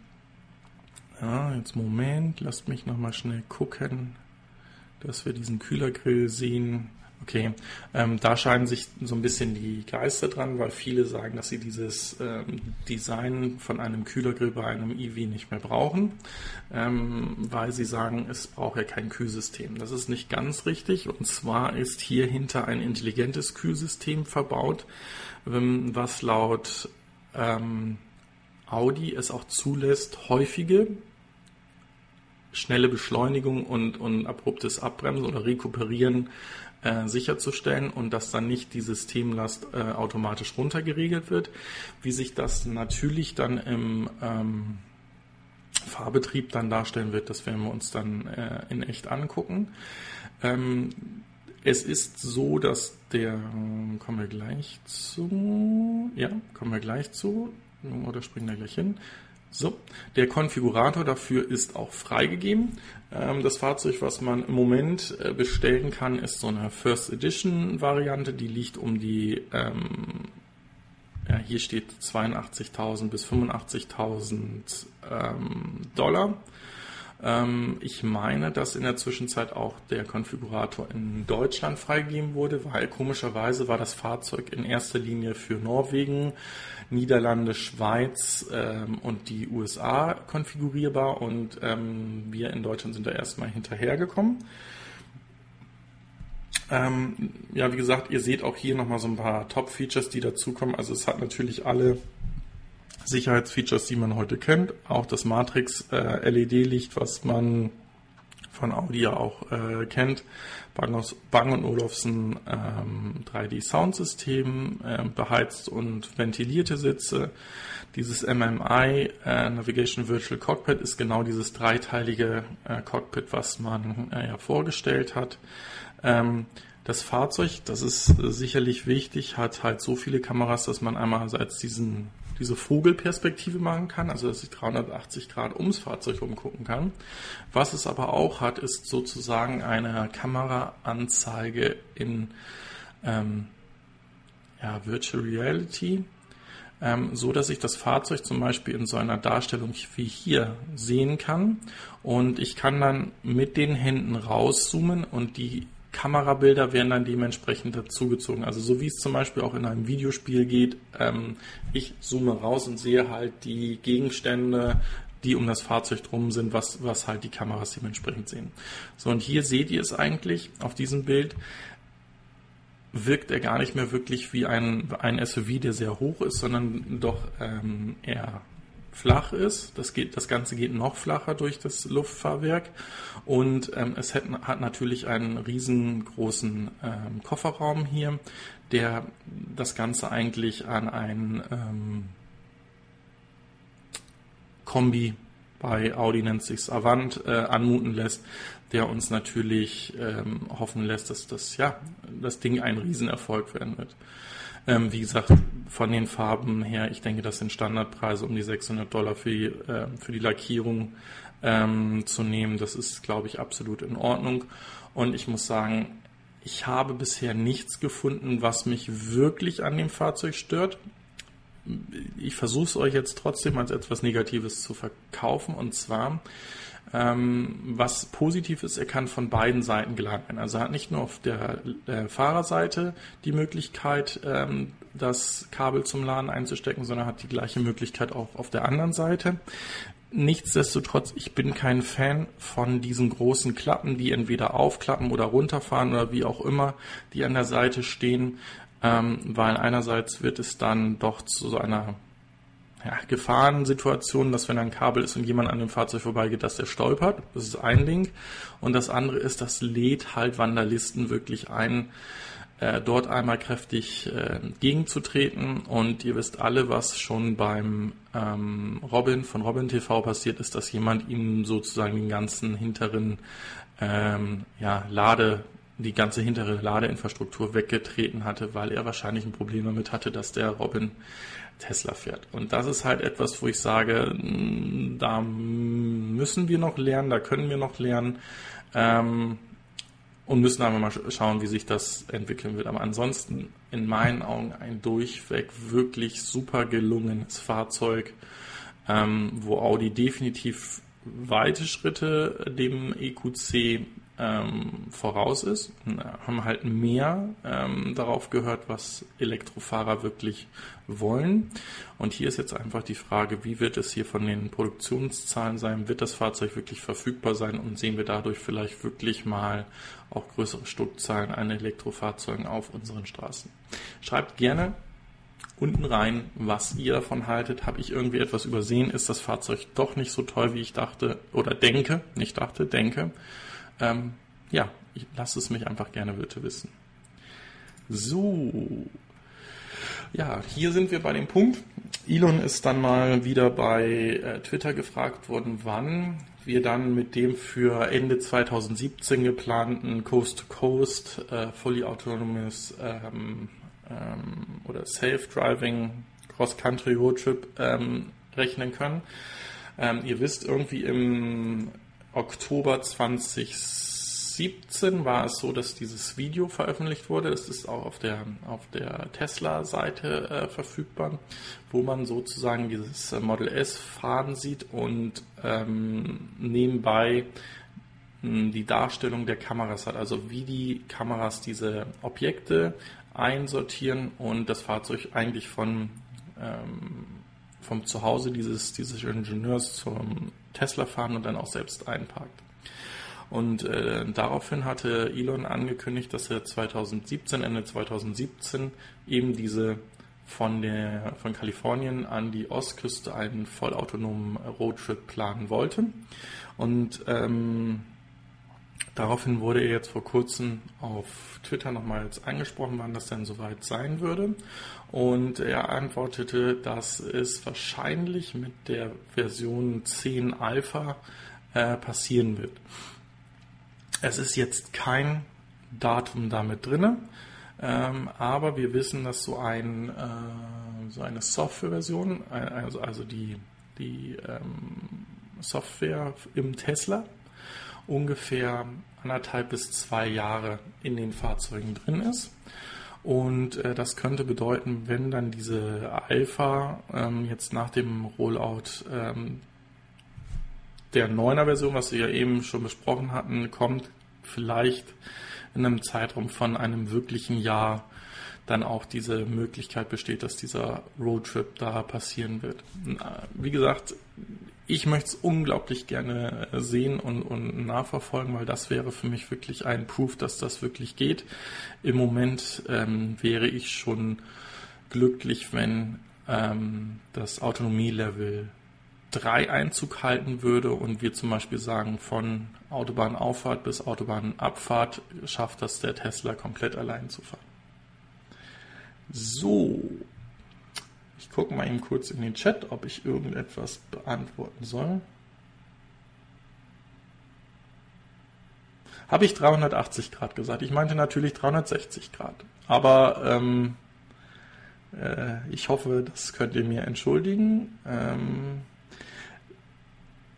ja, jetzt Moment, lasst mich nochmal schnell gucken, dass wir diesen Kühlergrill sehen. Okay, ähm, da scheiden sich so ein bisschen die Geister dran, weil viele sagen, dass sie dieses ähm, Design von einem Kühlergrill bei einem EV nicht mehr brauchen, ähm, weil sie sagen, es braucht ja kein Kühlsystem. Das ist nicht ganz richtig und zwar ist hier hinter ein intelligentes Kühlsystem verbaut, ähm, was laut ähm, Audi es auch zulässt, häufige schnelle Beschleunigung und, und abruptes Abbremsen oder Rekuperieren äh, sicherzustellen und dass dann nicht die Systemlast äh, automatisch runtergeregelt wird. Wie sich das natürlich dann im ähm, Fahrbetrieb dann darstellen wird, das werden wir uns dann äh, in echt angucken. Ähm, es ist so, dass der, kommen wir gleich zu, ja, kommen wir gleich zu, oder springen wir gleich hin. So, der Konfigurator dafür ist auch freigegeben. Ähm, das Fahrzeug, was man im Moment äh, bestellen kann, ist so eine First Edition Variante. Die liegt um die, ähm, ja, hier steht 82.000 bis 85.000 ähm, Dollar. Ähm, ich meine, dass in der Zwischenzeit auch der Konfigurator in Deutschland freigegeben wurde, weil komischerweise war das Fahrzeug in erster Linie für Norwegen, Niederlande, Schweiz ähm, und die USA konfigurierbar und ähm, wir in Deutschland sind da erstmal hinterhergekommen. Ähm, ja, wie gesagt, ihr seht auch hier nochmal so ein paar Top-Features, die dazukommen. Also es hat natürlich alle Sicherheitsfeatures, die man heute kennt. Auch das Matrix äh, LED-Licht, was man von Audi ja auch äh, kennt. Bang, Bang Olufsen ähm, 3D-Soundsystem, äh, beheizt und ventilierte Sitze. Dieses MMI äh, Navigation Virtual Cockpit ist genau dieses dreiteilige äh, Cockpit, was man äh, ja vorgestellt hat. Ähm, das Fahrzeug, das ist äh, sicherlich wichtig, hat halt so viele Kameras, dass man einerseits diesen diese Vogelperspektive machen kann, also dass ich 380 Grad ums Fahrzeug umgucken kann. Was es aber auch hat, ist sozusagen eine Kameraanzeige in ähm, ja, Virtual Reality, ähm, so dass ich das Fahrzeug zum Beispiel in so einer Darstellung wie hier sehen kann und ich kann dann mit den Händen rauszoomen und die Kamerabilder werden dann dementsprechend dazugezogen. Also so wie es zum Beispiel auch in einem Videospiel geht, ähm, ich zoome raus und sehe halt die Gegenstände, die um das Fahrzeug drum sind, was, was halt die Kameras dementsprechend sehen. So, und hier seht ihr es eigentlich auf diesem Bild, wirkt er gar nicht mehr wirklich wie ein, ein SUV, der sehr hoch ist, sondern doch ähm, eher flach ist. Das, geht, das Ganze geht noch flacher durch das Luftfahrwerk und ähm, es hat, hat, natürlich einen riesengroßen ähm, Kofferraum hier, der das Ganze eigentlich an ein ähm, Kombi bei Audi nennt sich's Avant äh, anmuten lässt, der uns natürlich ähm, hoffen lässt, dass das ja das Ding ein Riesenerfolg werden wird. Ähm, wie gesagt, von den Farben her, ich denke, das sind Standardpreise um die 600 Dollar für die, äh, für die Lackierung ähm, zu nehmen. Das ist, glaube ich, absolut in Ordnung. Und ich muss sagen, ich habe bisher nichts gefunden, was mich wirklich an dem Fahrzeug stört. Ich versuche es euch jetzt trotzdem als etwas Negatives zu verkaufen. Und zwar was positiv ist, er kann von beiden Seiten geladen werden. Also er hat nicht nur auf der äh, Fahrerseite die Möglichkeit, ähm, das Kabel zum Laden einzustecken, sondern hat die gleiche Möglichkeit auch auf der anderen Seite. Nichtsdestotrotz, ich bin kein Fan von diesen großen Klappen, die entweder aufklappen oder runterfahren oder wie auch immer, die an der Seite stehen, ähm, weil einerseits wird es dann doch zu so einer ja, Gefahrensituationen, dass wenn ein Kabel ist und jemand an dem Fahrzeug vorbeigeht, dass der stolpert. Das ist ein Ding. Und das andere ist, das lädt halt Vandalisten wirklich ein, äh, dort einmal kräftig äh, gegenzutreten. Und ihr wisst alle, was schon beim ähm, Robin von Robin TV passiert ist, dass jemand ihm sozusagen den ganzen hinteren ähm, ja, Lade die ganze hintere Ladeinfrastruktur weggetreten hatte, weil er wahrscheinlich ein Problem damit hatte, dass der Robin Tesla fährt. Und das ist halt etwas, wo ich sage, mm, da müssen wir noch lernen, da können wir noch lernen ähm, und müssen einfach mal schauen, wie sich das entwickeln wird. Aber ansonsten in meinen Augen ein durchweg wirklich super gelungenes Fahrzeug, ähm, wo Audi definitiv weite Schritte dem EQC ähm, voraus ist, haben halt mehr ähm, darauf gehört, was Elektrofahrer wirklich wollen. Und hier ist jetzt einfach die Frage, wie wird es hier von den Produktionszahlen sein? Wird das Fahrzeug wirklich verfügbar sein und sehen wir dadurch vielleicht wirklich mal auch größere Stückzahlen an Elektrofahrzeugen auf unseren Straßen? Schreibt gerne unten rein, was ihr davon haltet. Habe ich irgendwie etwas übersehen? Ist das Fahrzeug doch nicht so toll, wie ich dachte oder denke? Nicht dachte, denke. Ähm, ja, ich lasse es mich einfach gerne bitte wissen. So. Ja, hier sind wir bei dem Punkt. Elon ist dann mal wieder bei äh, Twitter gefragt worden, wann wir dann mit dem für Ende 2017 geplanten Coast-to-Coast äh, Fully Autonomous ähm, ähm, oder Self-Driving Cross-Country Roadtrip ähm, rechnen können. Ähm, ihr wisst, irgendwie im Oktober 2017 war es so, dass dieses Video veröffentlicht wurde. Das ist auch auf der, auf der Tesla-Seite äh, verfügbar, wo man sozusagen dieses äh, Model S fahren sieht und ähm, nebenbei hm, die Darstellung der Kameras hat, also wie die Kameras diese Objekte einsortieren und das Fahrzeug eigentlich von ähm, vom Zuhause dieses, dieses Ingenieurs zum Tesla fahren und dann auch selbst einparkt. Und äh, daraufhin hatte Elon angekündigt, dass er 2017, Ende 2017 eben diese von der von Kalifornien an die Ostküste einen vollautonomen Roadtrip planen wollte. Und ähm, daraufhin wurde er jetzt vor kurzem auf Twitter nochmals angesprochen, wann das denn soweit sein würde. Und er antwortete, dass es wahrscheinlich mit der Version 10 Alpha äh, passieren wird. Es ist jetzt kein Datum damit drin, ähm, aber wir wissen, dass so, ein, äh, so eine Softwareversion, äh, also, also die, die ähm, Software im Tesla, ungefähr anderthalb bis zwei Jahre in den Fahrzeugen drin ist. Und äh, das könnte bedeuten, wenn dann diese Alpha ähm, jetzt nach dem Rollout ähm, der 9er Version, was wir ja eben schon besprochen hatten, kommt, vielleicht in einem Zeitraum von einem wirklichen Jahr dann auch diese Möglichkeit besteht, dass dieser Roadtrip da passieren wird. Wie gesagt, ich möchte es unglaublich gerne äh, sehen und, und nachverfolgen, weil das wäre für mich wirklich ein Proof, dass das wirklich geht. Im Moment ähm, wäre ich schon glücklich, wenn ähm, das Autonomie-Level 3 Einzug halten würde und wir zum Beispiel sagen, von Autobahnauffahrt bis Autobahnabfahrt schafft das der Tesla komplett allein zu fahren. So, ich gucke mal eben kurz in den Chat, ob ich irgendetwas beantworten soll. Habe ich 380 Grad gesagt? Ich meinte natürlich 360 Grad. Aber ähm, äh, ich hoffe, das könnt ihr mir entschuldigen. Ähm,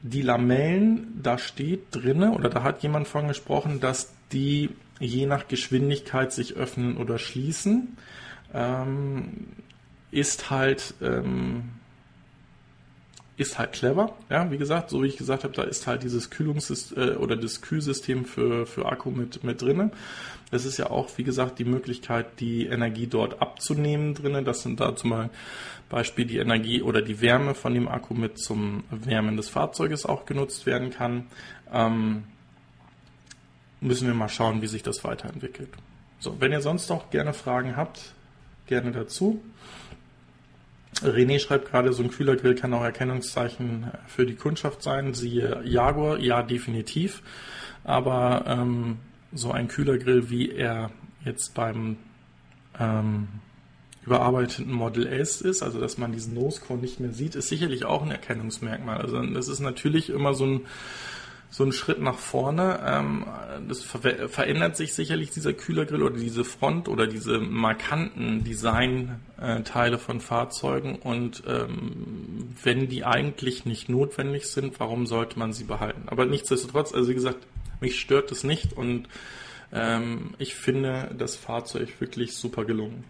die Lamellen, da steht drinne oder da hat jemand von gesprochen, dass die je nach Geschwindigkeit sich öffnen oder schließen ähm, ist halt ähm, ist halt clever. Ja, wie gesagt, so wie ich gesagt habe, da ist halt dieses Kühlungssystem äh, oder das Kühlsystem für, für Akku mit, mit drinne. Es ist ja auch, wie gesagt, die Möglichkeit, die Energie dort abzunehmen drinnen. Das sind da zum Beispiel die Energie oder die Wärme von dem Akku mit zum Wärmen des Fahrzeuges auch genutzt werden kann. Ähm, müssen wir mal schauen, wie sich das weiterentwickelt. So, wenn ihr sonst noch gerne Fragen habt, gerne dazu. René schreibt gerade, so ein Kühlergrill kann auch Erkennungszeichen für die Kundschaft sein. Siehe Jaguar, ja, definitiv. Aber ähm, so ein Kühlergrill, wie er jetzt beim ähm, überarbeiteten Model S ist, also dass man diesen Nosecore nicht mehr sieht, ist sicherlich auch ein Erkennungsmerkmal. Also das ist natürlich immer so ein so ein Schritt nach vorne. Ähm, das ver verändert sich sicherlich dieser Kühlergrill oder diese Front oder diese markanten Designteile von Fahrzeugen. Und ähm, wenn die eigentlich nicht notwendig sind, warum sollte man sie behalten? Aber nichtsdestotrotz, also wie gesagt, mich stört es nicht und ähm, ich finde das Fahrzeug wirklich super gelungen.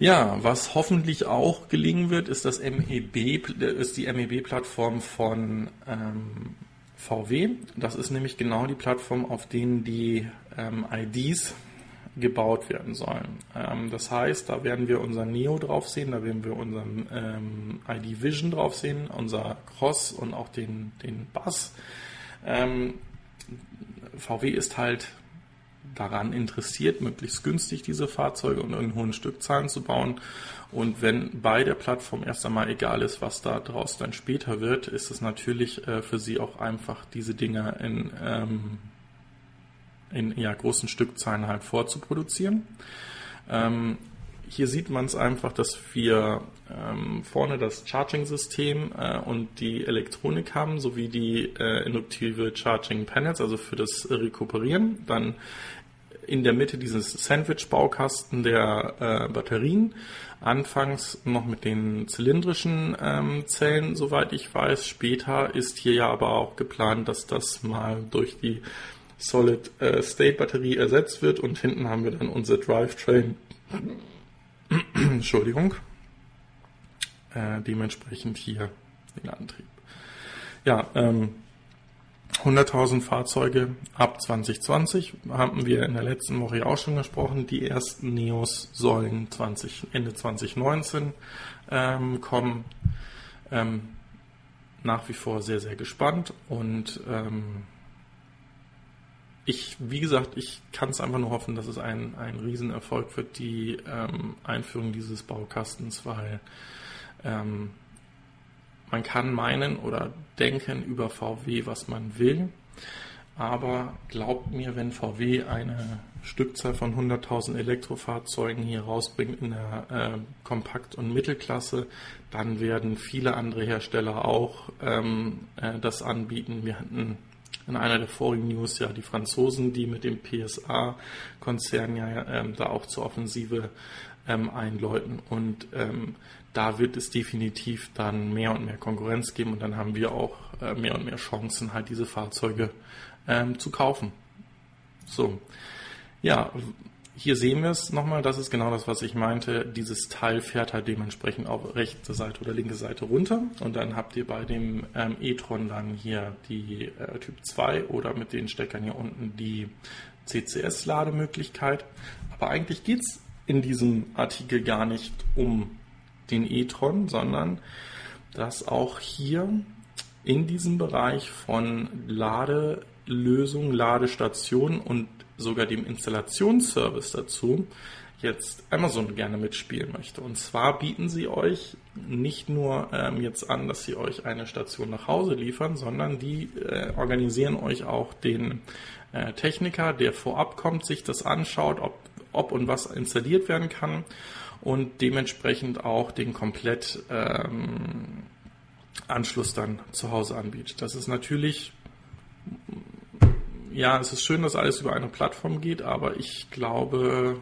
Ja, was hoffentlich auch gelingen wird, ist das MEB, ist die MEB-Plattform von ähm, VW. Das ist nämlich genau die Plattform, auf denen die ähm, IDs gebaut werden sollen. Ähm, das heißt, da werden wir unser Neo drauf sehen, da werden wir unseren ähm, ID Vision drauf sehen, unser Cross und auch den, den Bus. Ähm, VW ist halt daran interessiert, möglichst günstig diese Fahrzeuge und in hohen Stückzahlen zu bauen. Und wenn bei der Plattform erst einmal egal ist, was da draus dann später wird, ist es natürlich äh, für sie auch einfach, diese Dinger in, ähm, in ja, großen Stückzahlen halt vorzuproduzieren. Ähm, hier sieht man es einfach, dass wir ähm, vorne das Charging-System äh, und die Elektronik haben, sowie die äh, induktive Charging Panels, also für das Rekuperieren. Dann in der Mitte dieses Sandwich-Baukasten der äh, Batterien. Anfangs noch mit den zylindrischen ähm, Zellen, soweit ich weiß. Später ist hier ja aber auch geplant, dass das mal durch die Solid-State-Batterie äh, ersetzt wird und hinten haben wir dann unser Drivetrain. Entschuldigung. Äh, dementsprechend hier den Antrieb. Ja, ähm, 100.000 Fahrzeuge ab 2020 haben wir in der letzten Woche auch schon gesprochen. Die ersten Neos sollen 20, Ende 2019 ähm, kommen. Ähm, nach wie vor sehr, sehr gespannt und ähm, ich, wie gesagt, ich kann es einfach nur hoffen, dass es ein, ein Riesenerfolg wird, die ähm, Einführung dieses Baukastens, weil ähm, man kann meinen oder denken über VW, was man will, aber glaubt mir, wenn VW eine Stückzahl von 100.000 Elektrofahrzeugen hier rausbringt in der äh, Kompakt- und Mittelklasse, dann werden viele andere Hersteller auch ähm, äh, das anbieten. Wir hatten in einer der vorigen News ja die Franzosen, die mit dem PSA-Konzern ja ähm, da auch zur Offensive ähm, einläuten und ähm, da wird es definitiv dann mehr und mehr Konkurrenz geben und dann haben wir auch äh, mehr und mehr Chancen, halt diese Fahrzeuge ähm, zu kaufen. So, ja, hier sehen wir es nochmal, das ist genau das, was ich meinte. Dieses Teil fährt halt dementsprechend auf rechte Seite oder linke Seite runter und dann habt ihr bei dem ähm, e-tron dann hier die äh, Typ 2 oder mit den Steckern hier unten die CCS-Lademöglichkeit. Aber eigentlich geht es in diesem Artikel gar nicht um den e-tron, sondern dass auch hier in diesem Bereich von Ladelösungen, Ladestationen und sogar dem Installationsservice dazu jetzt Amazon gerne mitspielen möchte. Und zwar bieten sie euch nicht nur ähm, jetzt an, dass sie euch eine Station nach Hause liefern, sondern die äh, organisieren euch auch den äh, Techniker, der vorab kommt, sich das anschaut, ob, ob und was installiert werden kann und dementsprechend auch den komplett ähm, Anschluss dann zu Hause anbietet. Das ist natürlich, ja, es ist schön, dass alles über eine Plattform geht, aber ich glaube,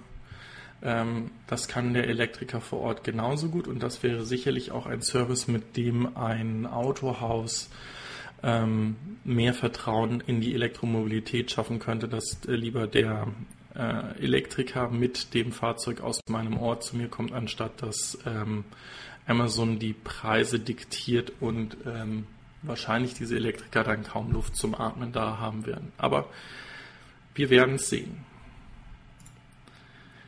ähm, das kann der Elektriker vor Ort genauso gut und das wäre sicherlich auch ein Service, mit dem ein Autohaus ähm, mehr Vertrauen in die Elektromobilität schaffen könnte, dass äh, lieber der äh, Elektriker mit dem Fahrzeug aus meinem Ort zu mir kommt, anstatt dass ähm, Amazon die Preise diktiert und ähm, wahrscheinlich diese Elektriker dann kaum Luft zum Atmen da haben werden. Aber wir werden es sehen.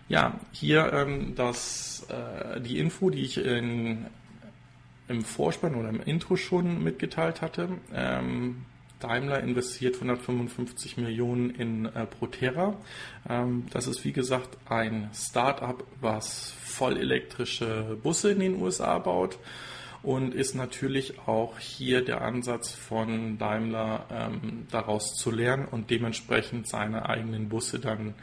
Ja, hier ähm, das, äh, die Info, die ich in, im Vorspann oder im Intro schon mitgeteilt hatte. Ähm, Daimler investiert 155 Millionen in äh, Proterra. Ähm, das ist wie gesagt ein Start-up, was voll elektrische Busse in den USA baut und ist natürlich auch hier der Ansatz von Daimler, ähm, daraus zu lernen und dementsprechend seine eigenen Busse dann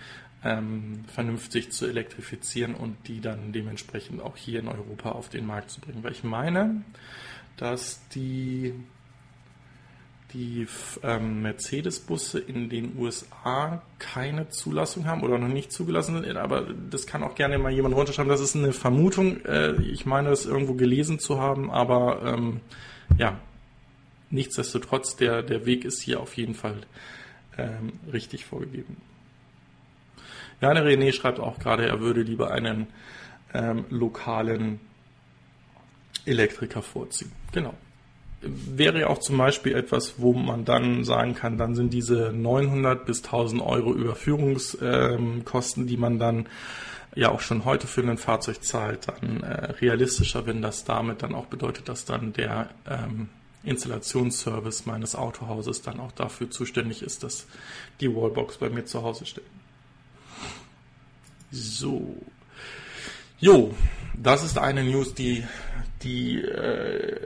ähm, vernünftig zu elektrifizieren und die dann dementsprechend auch hier in Europa auf den Markt zu bringen. Weil ich meine, dass die die ähm, Mercedes-Busse in den USA keine Zulassung haben oder noch nicht zugelassen sind, aber das kann auch gerne mal jemand runterschreiben. Das ist eine Vermutung. Äh, ich meine, das irgendwo gelesen zu haben, aber ähm, ja, nichtsdestotrotz, der, der Weg ist hier auf jeden Fall ähm, richtig vorgegeben. Ja, der René schreibt auch gerade, er würde lieber einen ähm, lokalen Elektriker vorziehen. Genau wäre ja auch zum Beispiel etwas, wo man dann sagen kann, dann sind diese 900 bis 1000 Euro Überführungskosten, die man dann ja auch schon heute für ein Fahrzeug zahlt, dann äh, realistischer, wenn das damit dann auch bedeutet, dass dann der ähm, Installationsservice meines Autohauses dann auch dafür zuständig ist, dass die Wallbox bei mir zu Hause steht. So. Jo, das ist eine News, die, die äh,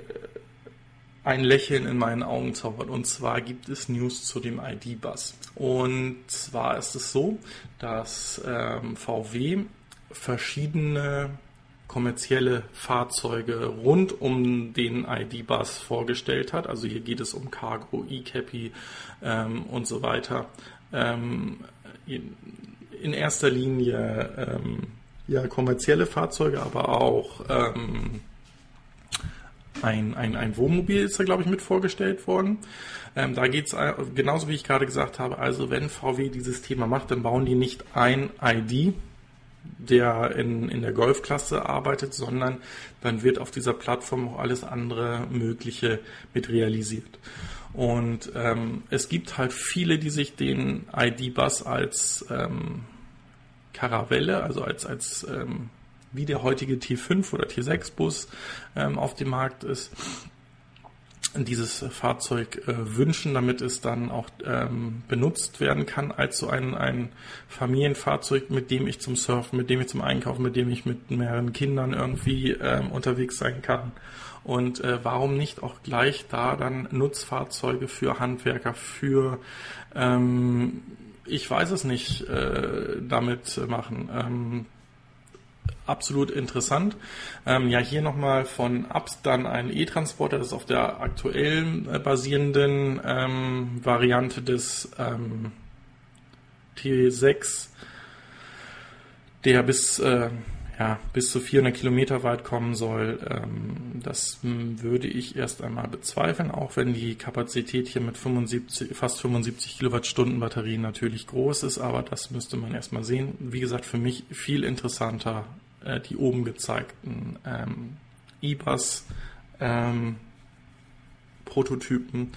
ein Lächeln in meinen Augen zaubert. Und zwar gibt es News zu dem ID-Bus. Und zwar ist es so, dass ähm, VW verschiedene kommerzielle Fahrzeuge rund um den ID-Bus vorgestellt hat. Also hier geht es um Cargo, E-Cappy ähm, und so weiter. Ähm, in, erster Linie ähm, ja kommerzielle Fahrzeuge, aber auch ähm, ein, ein, ein Wohnmobil ist da, glaube ich, mit vorgestellt worden. Ähm, da geht es äh, genauso wie ich gerade gesagt habe, also wenn VW dieses Thema macht, dann bauen die nicht ein ID, der in, in der Golfklasse arbeitet, sondern dann wird auf dieser Plattform auch alles andere Mögliche mit realisiert. Und ähm, es gibt halt viele, die sich den ID-Bus als ähm, Karavelle, also als, als ähm, wie der heutige T5 oder T6-Bus ähm, auf dem Markt ist, dieses Fahrzeug äh, wünschen, damit es dann auch ähm, benutzt werden kann als so ein, ein Familienfahrzeug, mit dem ich zum Surfen, mit dem ich zum Einkaufen, mit dem ich mit mehreren Kindern irgendwie ähm, unterwegs sein kann. Und äh, warum nicht auch gleich da dann Nutzfahrzeuge für Handwerker, für ähm, ich weiß es nicht, äh, damit machen. Ähm, absolut interessant. Ähm, ja, hier nochmal von Abs dann ein E-Transporter, das ist auf der aktuellen äh, basierenden ähm, Variante des ähm, T6, der bis, äh, ja, bis zu 400 Kilometer weit kommen soll. Ähm, das würde ich erst einmal bezweifeln, auch wenn die Kapazität hier mit 75, fast 75 Kilowattstunden Batterien natürlich groß ist, aber das müsste man erstmal sehen. Wie gesagt, für mich viel interessanter äh, die oben gezeigten ähm, E-Bus ähm, Prototypen.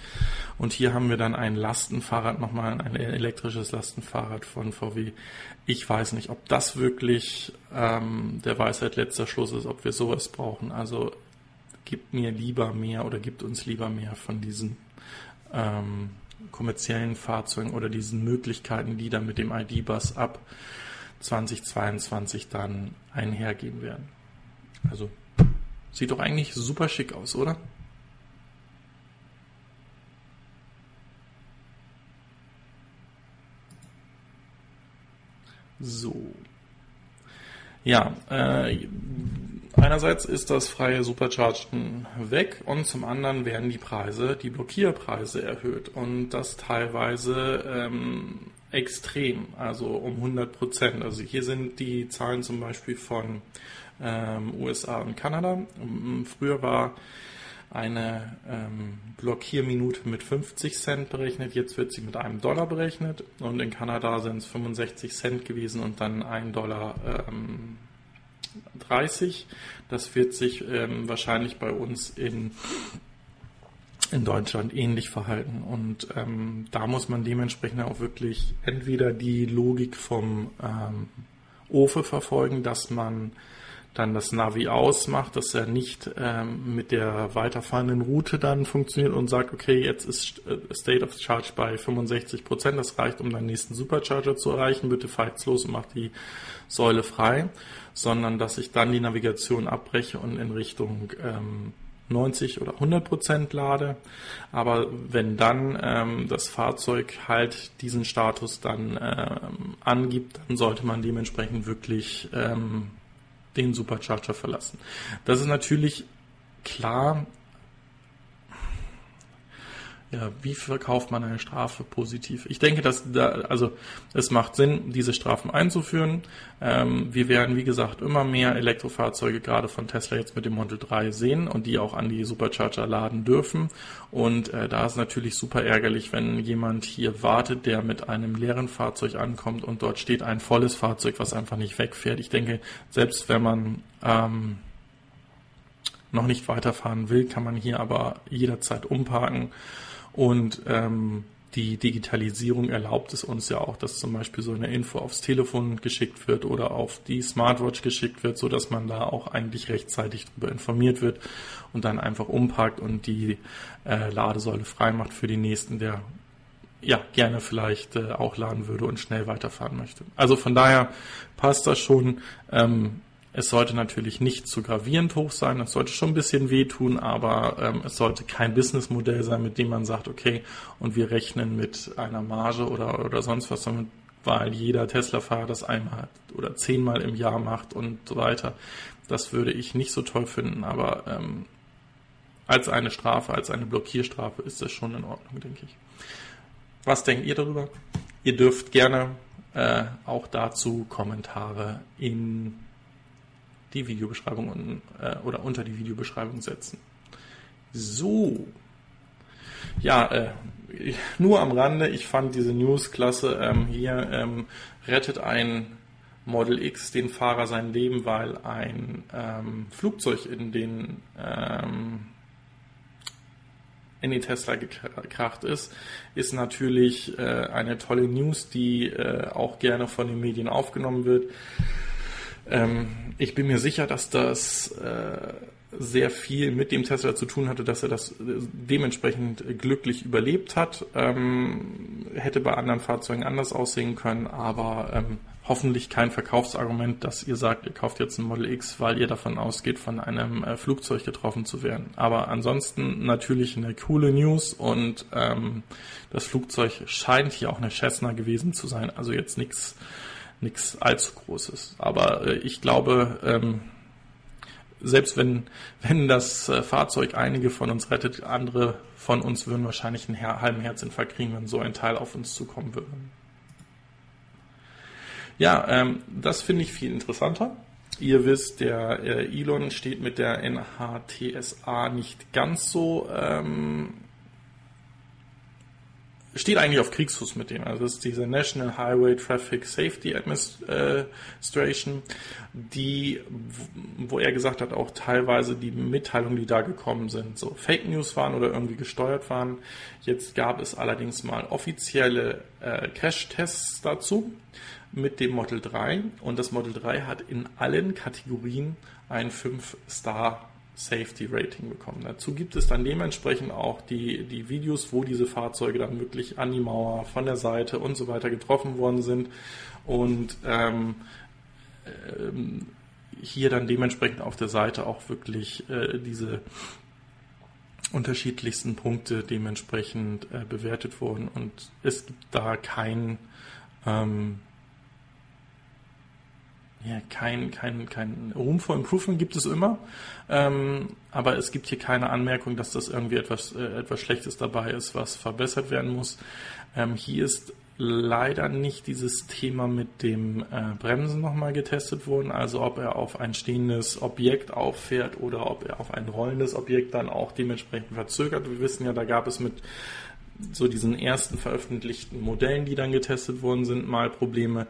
Und hier haben wir dann ein Lastenfahrrad, nochmal ein elektrisches Lastenfahrrad von VW. Ich weiß nicht, ob das wirklich ähm, der Weisheit letzter Schluss ist, ob wir sowas brauchen. Also gibt mir lieber mehr oder gibt uns lieber mehr von diesen ähm, kommerziellen Fahrzeugen oder diesen Möglichkeiten, die dann mit dem ID-Bus ab 2022 dann einhergehen werden. Also sieht doch eigentlich super schick aus, oder? So. Ja, äh, einerseits ist das freie Superchargen weg und zum anderen werden die Preise, die Blockierpreise erhöht und das teilweise ähm, extrem, also um 100 Prozent. Also hier sind die Zahlen zum Beispiel von ähm, USA und Kanada. Früher war eine ähm, Blockierminute mit 50 Cent berechnet, jetzt wird sie mit einem Dollar berechnet und in Kanada sind es 65 Cent gewesen und dann ein Dollar ähm, 30. Das wird sich ähm, wahrscheinlich bei uns in in Deutschland ähnlich verhalten. Und ähm, da muss man dementsprechend auch wirklich entweder die Logik vom ähm, OFE verfolgen, dass man dann das Navi ausmacht, dass er nicht ähm, mit der weiterfahrenden Route dann funktioniert und sagt, okay, jetzt ist äh, State of Charge bei 65 Prozent, das reicht, um deinen nächsten Supercharger zu erreichen, bitte fahrt's los und mach die Säule frei, sondern dass ich dann die Navigation abbreche und in Richtung ähm, 90 oder 100 Prozent lade. Aber wenn dann ähm, das Fahrzeug halt diesen Status dann ähm, angibt, dann sollte man dementsprechend wirklich ähm, den Supercharger verlassen. Das ist natürlich klar ja, wie verkauft man eine Strafe positiv? Ich denke, dass da, also es macht Sinn, diese Strafen einzuführen. Ähm, wir werden, wie gesagt, immer mehr Elektrofahrzeuge gerade von Tesla jetzt mit dem Model 3 sehen und die auch an die Supercharger laden dürfen. Und äh, da ist natürlich super ärgerlich, wenn jemand hier wartet, der mit einem leeren Fahrzeug ankommt und dort steht ein volles Fahrzeug, was einfach nicht wegfährt. Ich denke, selbst wenn man ähm, noch nicht weiterfahren will, kann man hier aber jederzeit umparken und ähm, die Digitalisierung erlaubt es uns ja auch, dass zum Beispiel so eine Info aufs Telefon geschickt wird oder auf die Smartwatch geschickt wird, so dass man da auch eigentlich rechtzeitig darüber informiert wird und dann einfach umparkt und die äh, Ladesäule freimacht für die nächsten, der ja gerne vielleicht äh, auch laden würde und schnell weiterfahren möchte. Also von daher passt das schon. Ähm, es sollte natürlich nicht zu gravierend hoch sein, es sollte schon ein bisschen wehtun, aber ähm, es sollte kein Businessmodell sein, mit dem man sagt, okay, und wir rechnen mit einer Marge oder, oder sonst was, sondern weil jeder Tesla-Fahrer das einmal oder zehnmal im Jahr macht und so weiter. Das würde ich nicht so toll finden, aber ähm, als eine Strafe, als eine Blockierstrafe ist das schon in Ordnung, denke ich. Was denkt ihr darüber? Ihr dürft gerne äh, auch dazu Kommentare in die Videobeschreibung un, äh, oder unter die Videobeschreibung setzen. So. Ja, äh, nur am Rande, ich fand diese News klasse. Ähm, hier ähm, rettet ein Model X den Fahrer sein Leben, weil ein ähm, Flugzeug in den ähm, in den Tesla gekracht ist, ist natürlich äh, eine tolle News, die äh, auch gerne von den Medien aufgenommen wird. Ähm, ich bin mir sicher, dass das äh, sehr viel mit dem Tesla zu tun hatte, dass er das äh, dementsprechend glücklich überlebt hat. Ähm, hätte bei anderen Fahrzeugen anders aussehen können, aber ähm, hoffentlich kein Verkaufsargument, dass ihr sagt, ihr kauft jetzt ein Model X, weil ihr davon ausgeht, von einem äh, Flugzeug getroffen zu werden. Aber ansonsten natürlich eine coole News und ähm, das Flugzeug scheint hier auch eine Cessna gewesen zu sein, also jetzt nichts nichts allzu Großes. Aber äh, ich glaube, ähm, selbst wenn, wenn das äh, Fahrzeug einige von uns rettet, andere von uns würden wahrscheinlich einen Her halben Herzinfarkt kriegen, wenn so ein Teil auf uns zukommen würde. Ja, ähm, das finde ich viel interessanter. Ihr wisst, der äh, Elon steht mit der NHTSA nicht ganz so ähm, steht eigentlich auf Kriegsfuß mit dem. Also das ist diese National Highway Traffic Safety Administration, die, wo er gesagt hat, auch teilweise die Mitteilungen, die da gekommen sind, so Fake News waren oder irgendwie gesteuert waren. Jetzt gab es allerdings mal offizielle äh, Crash-Tests dazu mit dem Model 3 und das Model 3 hat in allen Kategorien ein 5-Star Safety Rating bekommen. Dazu gibt es dann dementsprechend auch die, die Videos, wo diese Fahrzeuge dann wirklich an die Mauer, von der Seite und so weiter getroffen worden sind und ähm, ähm, hier dann dementsprechend auf der Seite auch wirklich äh, diese unterschiedlichsten Punkte dementsprechend äh, bewertet wurden und es gibt da kein ähm, ja, kein, kein, kein Room for Improvement gibt es immer, ähm, aber es gibt hier keine Anmerkung, dass das irgendwie etwas, äh, etwas Schlechtes dabei ist, was verbessert werden muss. Ähm, hier ist leider nicht dieses Thema mit dem äh, Bremsen nochmal getestet worden, also ob er auf ein stehendes Objekt auffährt oder ob er auf ein rollendes Objekt dann auch dementsprechend verzögert. Wir wissen ja, da gab es mit so diesen ersten veröffentlichten Modellen, die dann getestet worden sind, mal Probleme.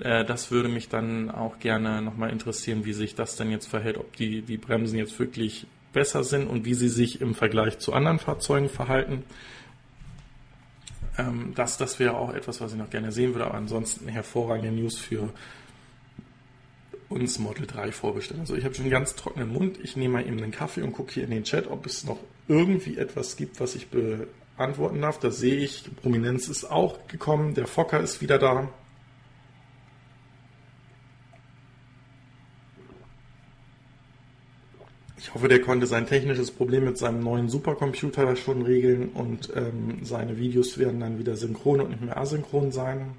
Äh, das würde mich dann auch gerne nochmal interessieren, wie sich das denn jetzt verhält, ob die, die Bremsen jetzt wirklich besser sind und wie sie sich im Vergleich zu anderen Fahrzeugen verhalten. Ähm, das, das wäre auch etwas, was ich noch gerne sehen würde, aber ansonsten hervorragende News für uns Model 3 vorbestellt. Also ich habe schon einen ganz trockenen Mund. Ich nehme mal eben einen Kaffee und gucke hier in den Chat, ob es noch irgendwie etwas gibt, was ich beantworten darf. Da sehe ich, Prominenz ist auch gekommen, der Fokker ist wieder da. Ich hoffe, der konnte sein technisches Problem mit seinem neuen Supercomputer schon regeln und ähm, seine Videos werden dann wieder synchron und nicht mehr asynchron sein.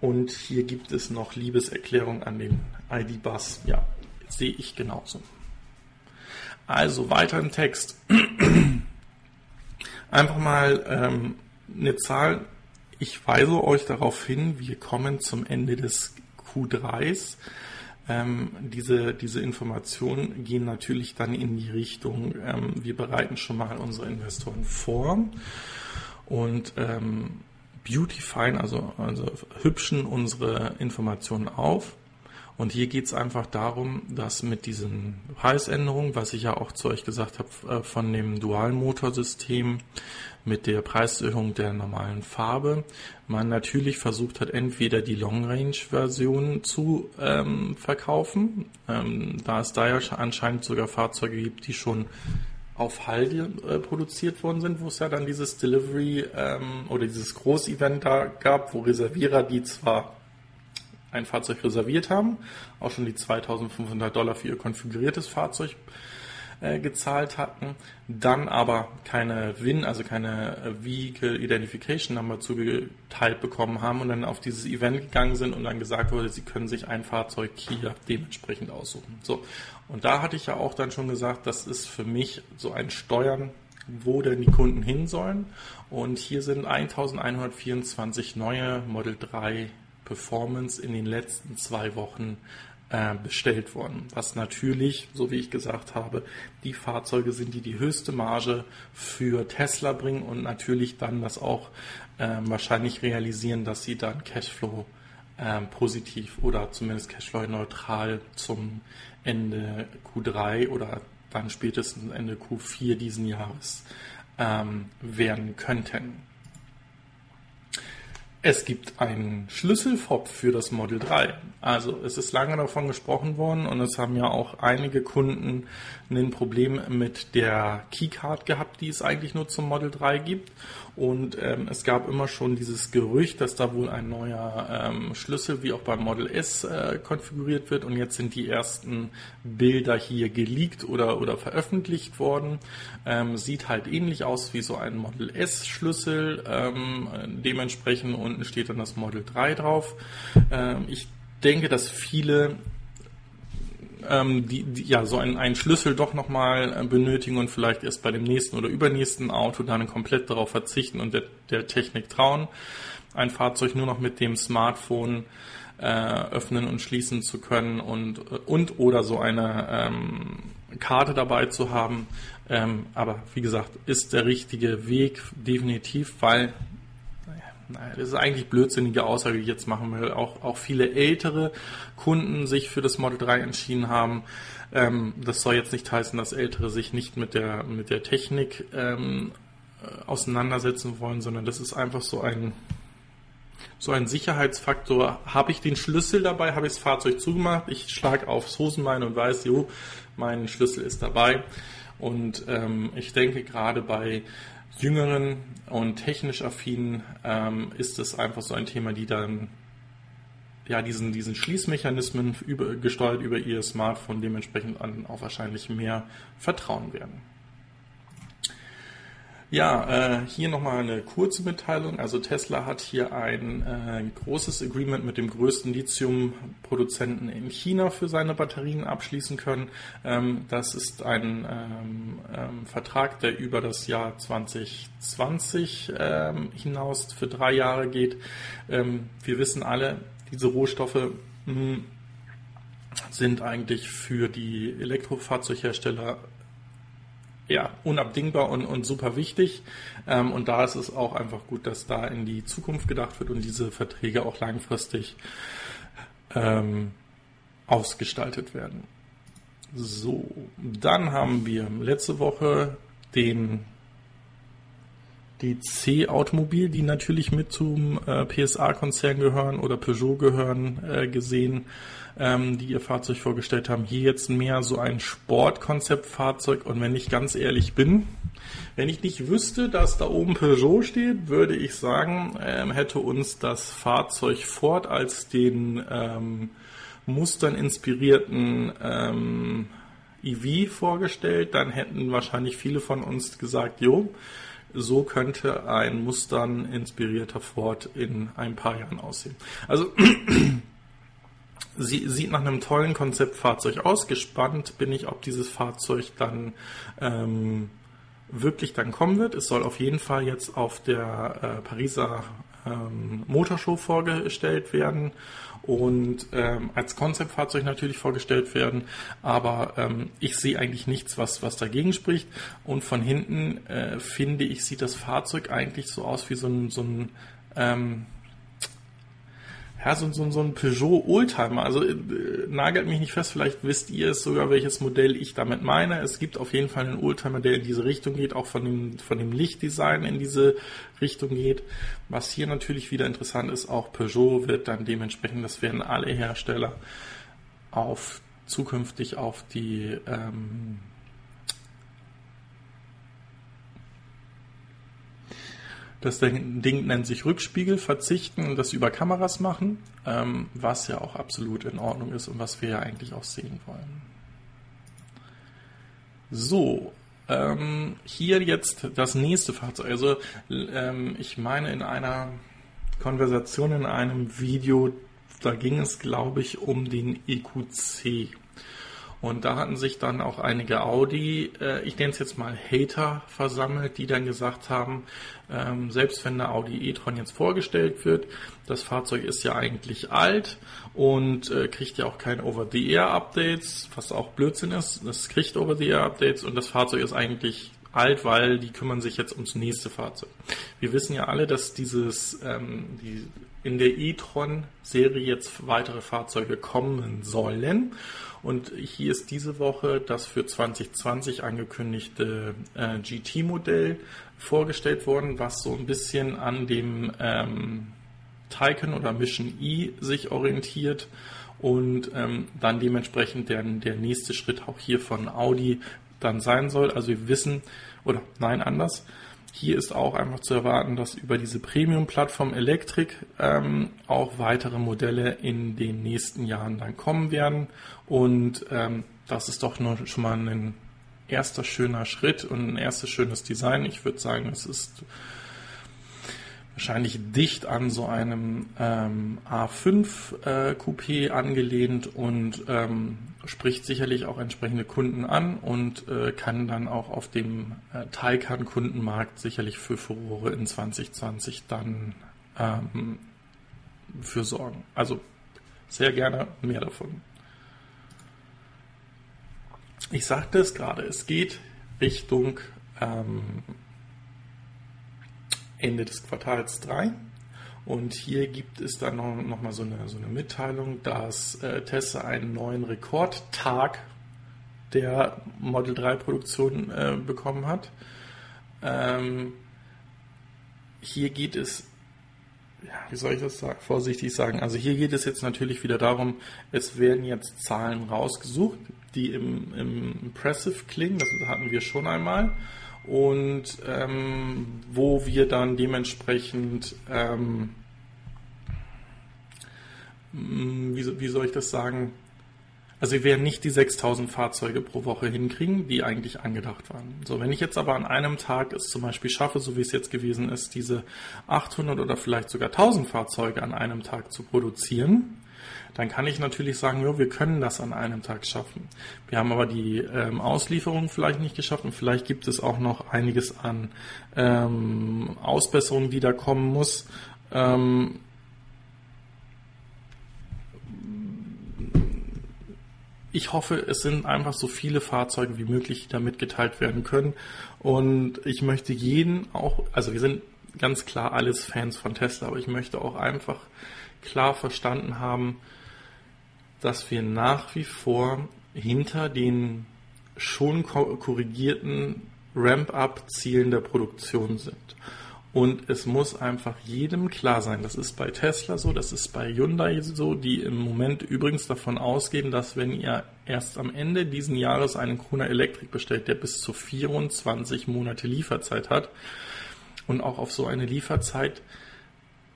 Und hier gibt es noch Liebeserklärung an den ID-Bus. Ja, sehe ich genauso. Also weiter im Text. Einfach mal ähm, eine Zahl. Ich weise euch darauf hin, wir kommen zum Ende des Q3s. Ähm, diese, diese Informationen gehen natürlich dann in die Richtung, ähm, wir bereiten schon mal unsere Investoren vor und ähm, beautifyen, also, also hübschen unsere Informationen auf. Und hier geht es einfach darum, dass mit diesen Preisänderungen, was ich ja auch zu euch gesagt habe, äh, von dem Dualmotorsystem mit der Preiserhöhung der normalen Farbe, man natürlich versucht hat, entweder die Long-Range-Version zu ähm, verkaufen, ähm, da es da ja anscheinend sogar Fahrzeuge gibt, die schon auf Halde äh, produziert worden sind, wo es ja dann dieses Delivery ähm, oder dieses Groß-Event da gab, wo Reservierer, die zwar ein Fahrzeug reserviert haben, auch schon die 2500 Dollar für ihr konfiguriertes Fahrzeug äh, gezahlt hatten, dann aber keine WIN, also keine äh, Vehicle Identification Number zugeteilt bekommen haben und dann auf dieses Event gegangen sind und dann gesagt wurde, sie können sich ein Fahrzeug hier dementsprechend aussuchen. So. Und da hatte ich ja auch dann schon gesagt, das ist für mich so ein Steuern, wo denn die Kunden hin sollen. Und hier sind 1124 neue Model 3 Performance in den letzten zwei Wochen äh, bestellt worden. Was natürlich, so wie ich gesagt habe, die Fahrzeuge sind, die die höchste Marge für Tesla bringen und natürlich dann das auch äh, wahrscheinlich realisieren, dass sie dann Cashflow äh, positiv oder zumindest Cashflow neutral zum Ende Q3 oder dann spätestens Ende Q4 diesen Jahres ähm, werden könnten. Es gibt einen Schlüsselfob für das Model 3. Also es ist lange davon gesprochen worden und es haben ja auch einige Kunden ein Problem mit der Keycard gehabt, die es eigentlich nur zum Model 3 gibt. Und ähm, es gab immer schon dieses Gerücht, dass da wohl ein neuer ähm, Schlüssel wie auch beim Model S äh, konfiguriert wird. Und jetzt sind die ersten Bilder hier geleakt oder, oder veröffentlicht worden. Ähm, sieht halt ähnlich aus wie so ein Model S Schlüssel. Ähm, dementsprechend unten steht dann das Model 3 drauf. Ähm, ich denke, dass viele ähm, die, die, ja so einen, einen Schlüssel doch nochmal äh, benötigen und vielleicht erst bei dem nächsten oder übernächsten Auto dann komplett darauf verzichten und der, der Technik trauen, ein Fahrzeug nur noch mit dem Smartphone äh, öffnen und schließen zu können und, und oder so eine ähm, Karte dabei zu haben. Ähm, aber wie gesagt, ist der richtige Weg definitiv, weil Nein, das ist eigentlich blödsinnige Aussage, die ich jetzt machen will. Auch, auch viele ältere Kunden sich für das Model 3 entschieden haben. Ähm, das soll jetzt nicht heißen, dass Ältere sich nicht mit der, mit der Technik ähm, äh, auseinandersetzen wollen, sondern das ist einfach so ein, so ein Sicherheitsfaktor. Habe ich den Schlüssel dabei, habe ich das Fahrzeug zugemacht, ich schlage aufs Hosenbein und weiß, jo, mein Schlüssel ist dabei. Und ähm, ich denke gerade bei Jüngeren und technisch affinen ähm, ist es einfach so ein Thema, die dann ja diesen, diesen Schließmechanismen über, gesteuert über ihr Smartphone dementsprechend an auch wahrscheinlich mehr vertrauen werden. Ja, äh, hier nochmal eine kurze Mitteilung. Also Tesla hat hier ein äh, großes Agreement mit dem größten Lithium-Produzenten in China für seine Batterien abschließen können. Ähm, das ist ein ähm, ähm, Vertrag, der über das Jahr 2020 ähm, hinaus für drei Jahre geht. Ähm, wir wissen alle, diese Rohstoffe mh, hm, sind eigentlich für die Elektrofahrzeughersteller ja, unabdingbar und, und super wichtig. Ähm, und da ist es auch einfach gut, dass da in die Zukunft gedacht wird und diese Verträge auch langfristig ähm, ausgestaltet werden. So, dann haben wir letzte Woche den DC Automobil, die natürlich mit zum äh, PSA-Konzern gehören oder Peugeot gehören, äh, gesehen, ähm, die ihr Fahrzeug vorgestellt haben. Hier jetzt mehr so ein Sportkonzeptfahrzeug. Und wenn ich ganz ehrlich bin, wenn ich nicht wüsste, dass da oben Peugeot steht, würde ich sagen, ähm, hätte uns das Fahrzeug Ford als den ähm, Mustern inspirierten ähm, EV vorgestellt, dann hätten wahrscheinlich viele von uns gesagt, jo, so könnte ein Mustern inspirierter Ford in ein paar Jahren aussehen. Also sie sieht nach einem tollen Konzeptfahrzeug aus. Gespannt bin ich, ob dieses Fahrzeug dann ähm, wirklich dann kommen wird. Es soll auf jeden Fall jetzt auf der äh, Pariser ähm, Motorshow vorgestellt werden und ähm, als Konzeptfahrzeug natürlich vorgestellt werden. Aber ähm, ich sehe eigentlich nichts, was, was dagegen spricht. Und von hinten äh, finde ich, sieht das Fahrzeug eigentlich so aus wie so ein, so ein ähm, ja, so, so, so ein Peugeot Oldtimer. Also äh, nagelt mich nicht fest, vielleicht wisst ihr es sogar, welches Modell ich damit meine. Es gibt auf jeden Fall einen Oldtimer, der in diese Richtung geht, auch von dem, von dem Lichtdesign in diese Richtung geht. Was hier natürlich wieder interessant ist, auch Peugeot wird dann dementsprechend, das werden alle Hersteller auf zukünftig auf die ähm, Das Ding nennt sich Rückspiegel, verzichten und das über Kameras machen, ähm, was ja auch absolut in Ordnung ist und was wir ja eigentlich auch sehen wollen. So, ähm, hier jetzt das nächste Fahrzeug. Also ähm, ich meine in einer Konversation in einem Video, da ging es glaube ich um den EQC. Und da hatten sich dann auch einige Audi, äh, ich nenne es jetzt mal Hater, versammelt, die dann gesagt haben, ähm, selbst wenn der Audi e-tron jetzt vorgestellt wird, das Fahrzeug ist ja eigentlich alt und äh, kriegt ja auch keine Over-the-Air-Updates, was auch Blödsinn ist. Es kriegt Over-the-Air-Updates und das Fahrzeug ist eigentlich alt, weil die kümmern sich jetzt ums nächste Fahrzeug. Wir wissen ja alle, dass dieses ähm, die in der e-tron-Serie jetzt weitere Fahrzeuge kommen sollen. Und hier ist diese Woche das für 2020 angekündigte äh, GT-Modell vorgestellt worden, was so ein bisschen an dem ähm, Taycan oder Mission E sich orientiert und ähm, dann dementsprechend der, der nächste Schritt auch hier von Audi dann sein soll. Also wir wissen, oder nein, anders. Hier ist auch einfach zu erwarten, dass über diese Premium-Plattform Electric ähm, auch weitere Modelle in den nächsten Jahren dann kommen werden. Und ähm, das ist doch nur schon mal ein erster schöner Schritt und ein erstes schönes Design. Ich würde sagen, es ist wahrscheinlich dicht an so einem ähm, A5 äh, Coupé angelehnt und ähm, spricht sicherlich auch entsprechende Kunden an und äh, kann dann auch auf dem äh, Taycan-Kundenmarkt sicherlich für Furore in 2020 dann ähm, für sorgen. Also sehr gerne mehr davon. Ich sagte es gerade, es geht Richtung ähm, Ende des Quartals 3. Und hier gibt es dann noch, noch mal so eine, so eine Mitteilung, dass äh, Tesla einen neuen Rekordtag der Model 3 Produktion äh, bekommen hat. Ähm, hier geht es, ja, wie soll ich das sagen, vorsichtig sagen, also hier geht es jetzt natürlich wieder darum, es werden jetzt Zahlen rausgesucht, die im, im Impressive klingen, das hatten wir schon einmal und ähm, wo wir dann dementsprechend, ähm, hm, wie, wie soll ich das sagen, also wir werden nicht die 6000 Fahrzeuge pro Woche hinkriegen, die eigentlich angedacht waren. So, wenn ich jetzt aber an einem Tag es zum Beispiel schaffe, so wie es jetzt gewesen ist, diese 800 oder vielleicht sogar 1000 Fahrzeuge an einem Tag zu produzieren, dann kann ich natürlich sagen, ja, wir können das an einem Tag schaffen. Wir haben aber die ähm, Auslieferung vielleicht nicht geschafft und vielleicht gibt es auch noch einiges an ähm, Ausbesserungen, die da kommen muss. Ähm, ich hoffe, es sind einfach so viele Fahrzeuge wie möglich, die da mitgeteilt werden können. Und ich möchte jeden auch, also wir sind ganz klar alles Fans von Tesla, aber ich möchte auch einfach klar verstanden haben, dass wir nach wie vor hinter den schon korrigierten Ramp-up-Zielen der Produktion sind. Und es muss einfach jedem klar sein, das ist bei Tesla so, das ist bei Hyundai so, die im Moment übrigens davon ausgehen, dass wenn ihr erst am Ende diesen Jahres einen Kona Elektrik bestellt, der bis zu 24 Monate Lieferzeit hat, und auch auf so eine Lieferzeit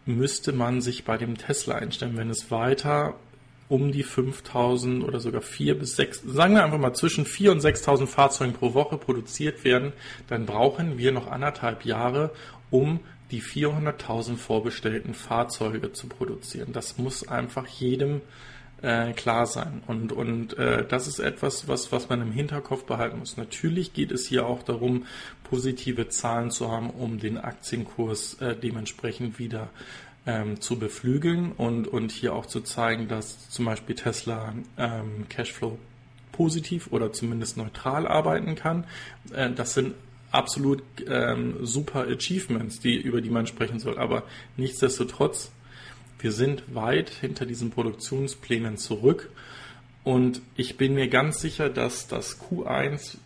müsste man sich bei dem Tesla einstellen, wenn es weiter um die 5000 oder sogar 4 bis 6, sagen wir einfach mal zwischen 4 und 6000 Fahrzeugen pro Woche produziert werden, dann brauchen wir noch anderthalb Jahre, um die 400.000 vorbestellten Fahrzeuge zu produzieren. Das muss einfach jedem äh, klar sein. Und, und äh, das ist etwas, was, was man im Hinterkopf behalten muss. Natürlich geht es hier auch darum, positive Zahlen zu haben, um den Aktienkurs äh, dementsprechend wieder ähm, zu beflügeln und, und hier auch zu zeigen, dass zum Beispiel Tesla ähm, Cashflow positiv oder zumindest neutral arbeiten kann. Äh, das sind absolut ähm, super Achievements, die, über die man sprechen soll. Aber nichtsdestotrotz, wir sind weit hinter diesen Produktionsplänen zurück. Und ich bin mir ganz sicher, dass das Q1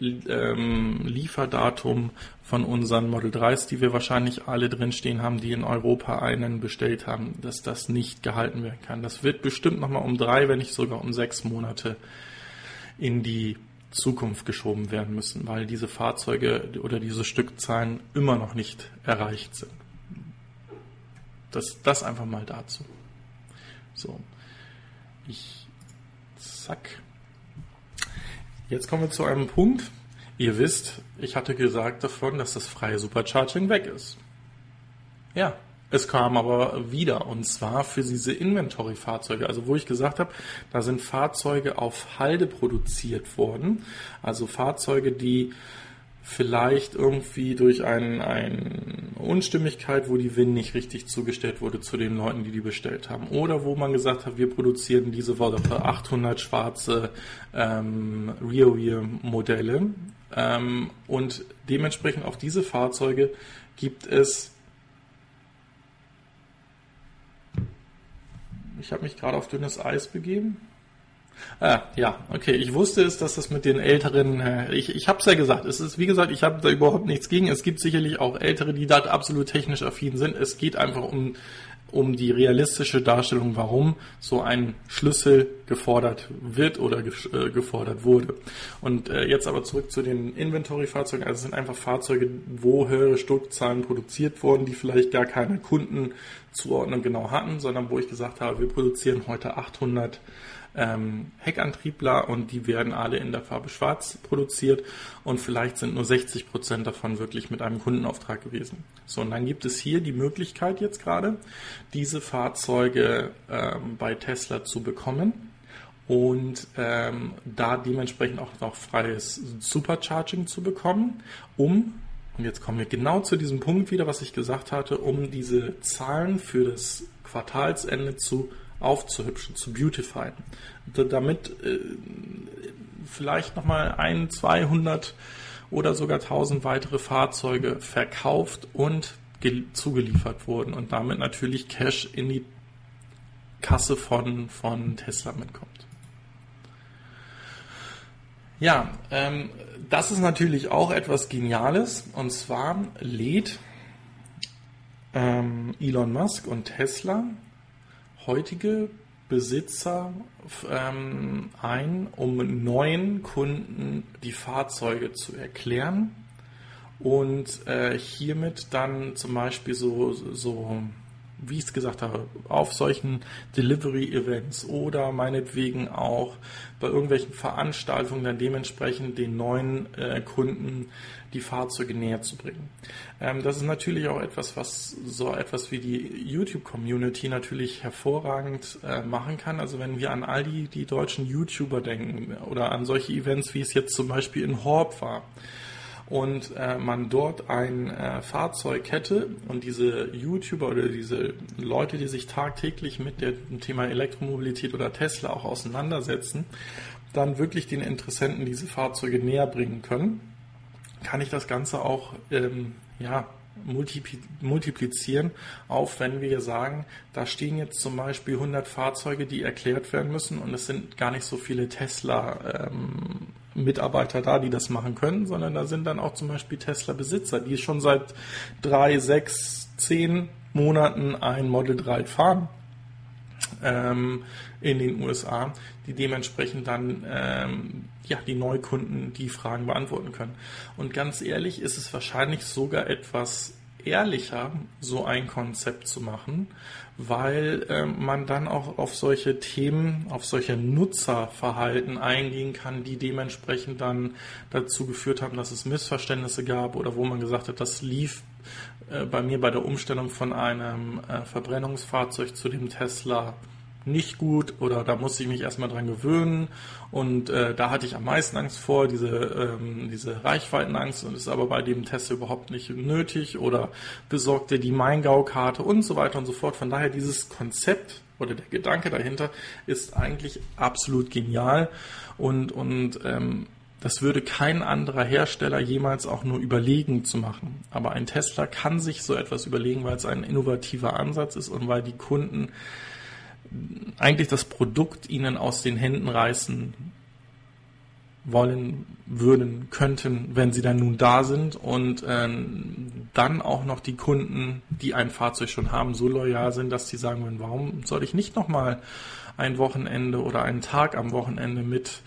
ähm, Lieferdatum von unseren Model 3s, die wir wahrscheinlich alle drinstehen haben, die in Europa einen bestellt haben, dass das nicht gehalten werden kann. Das wird bestimmt nochmal um drei, wenn nicht sogar um sechs Monate in die Zukunft geschoben werden müssen, weil diese Fahrzeuge oder diese Stückzahlen immer noch nicht erreicht sind. Das, das einfach mal dazu. So. Ich, zack. Jetzt kommen wir zu einem Punkt. Ihr wisst, ich hatte gesagt davon, dass das freie Supercharging weg ist. Ja, es kam aber wieder und zwar für diese Inventory-Fahrzeuge, also wo ich gesagt habe, da sind Fahrzeuge auf Halde produziert worden, also Fahrzeuge, die vielleicht irgendwie durch eine ein Unstimmigkeit, wo die WIN nicht richtig zugestellt wurde zu den Leuten, die die bestellt haben. Oder wo man gesagt hat, wir produzieren diese Woche 800 schwarze ähm, Rear-Wheel-Modelle. Ähm, und dementsprechend auf diese Fahrzeuge gibt es Ich habe mich gerade auf dünnes Eis begeben. Ah, ja, okay. Ich wusste es, dass das mit den älteren, äh, ich, ich habe es ja gesagt, es ist, wie gesagt, ich habe da überhaupt nichts gegen. Es gibt sicherlich auch ältere, die da absolut technisch affin sind. Es geht einfach um um die realistische Darstellung, warum so ein Schlüssel gefordert wird oder äh, gefordert wurde. Und äh, jetzt aber zurück zu den Inventory-Fahrzeugen. Also es sind einfach Fahrzeuge, wo höhere Stückzahlen produziert wurden, die vielleicht gar keine Kundenzuordnung genau hatten, sondern wo ich gesagt habe, wir produzieren heute 800 ähm, Heckantriebler und die werden alle in der Farbe Schwarz produziert und vielleicht sind nur 60 Prozent davon wirklich mit einem Kundenauftrag gewesen. So, und dann gibt es hier die Möglichkeit jetzt gerade, diese Fahrzeuge ähm, bei Tesla zu bekommen und ähm, da dementsprechend auch noch freies Supercharging zu bekommen, um und jetzt kommen wir genau zu diesem Punkt wieder, was ich gesagt hatte, um diese Zahlen für das Quartalsende zu aufzuhübschen, zu beautifyen. Damit äh, vielleicht nochmal ein, 200 oder sogar 1000 weitere Fahrzeuge verkauft und zugeliefert wurden und damit natürlich Cash in die Kasse von, von Tesla mitkommt. Ja, ähm, das ist natürlich auch etwas Geniales und zwar lädt ähm, Elon Musk und Tesla heutige Besitzer ähm, ein, um neuen Kunden die Fahrzeuge zu erklären und äh, hiermit dann zum Beispiel so, so wie ich es gesagt habe, auf solchen Delivery-Events oder meinetwegen auch bei irgendwelchen Veranstaltungen dann dementsprechend den neuen äh, Kunden die Fahrzeuge näher zu bringen. Ähm, das ist natürlich auch etwas, was so etwas wie die YouTube-Community natürlich hervorragend äh, machen kann. Also wenn wir an all die, die deutschen YouTuber denken oder an solche Events, wie es jetzt zum Beispiel in Horb war, und äh, man dort ein äh, Fahrzeug hätte und diese YouTuber oder diese Leute, die sich tagtäglich mit dem Thema Elektromobilität oder Tesla auch auseinandersetzen, dann wirklich den Interessenten diese Fahrzeuge näher bringen können, kann ich das Ganze auch ähm, ja, multiplizieren auf, wenn wir sagen, da stehen jetzt zum Beispiel 100 Fahrzeuge, die erklärt werden müssen und es sind gar nicht so viele Tesla ähm, Mitarbeiter da, die das machen können, sondern da sind dann auch zum Beispiel Tesla-Besitzer, die schon seit drei, sechs, zehn Monaten ein Model 3 fahren ähm, in den USA, die dementsprechend dann ähm, ja die Neukunden die Fragen beantworten können. Und ganz ehrlich ist es wahrscheinlich sogar etwas ehrlicher, so ein Konzept zu machen, weil äh, man dann auch auf solche Themen, auf solche Nutzerverhalten eingehen kann, die dementsprechend dann dazu geführt haben, dass es Missverständnisse gab oder wo man gesagt hat, das lief äh, bei mir bei der Umstellung von einem äh, Verbrennungsfahrzeug zu dem Tesla nicht gut oder da musste ich mich erstmal dran gewöhnen und äh, da hatte ich am meisten Angst vor, diese, ähm, diese Reichweitenangst und ist aber bei dem Test überhaupt nicht nötig oder besorgte die Maingau-Karte und so weiter und so fort. Von daher dieses Konzept oder der Gedanke dahinter ist eigentlich absolut genial und, und ähm, das würde kein anderer Hersteller jemals auch nur überlegen zu machen. Aber ein Tesla kann sich so etwas überlegen, weil es ein innovativer Ansatz ist und weil die Kunden eigentlich das Produkt ihnen aus den Händen reißen wollen, würden, könnten, wenn sie dann nun da sind und ähm, dann auch noch die Kunden, die ein Fahrzeug schon haben, so loyal sind, dass sie sagen würden, warum soll ich nicht nochmal ein Wochenende oder einen Tag am Wochenende mit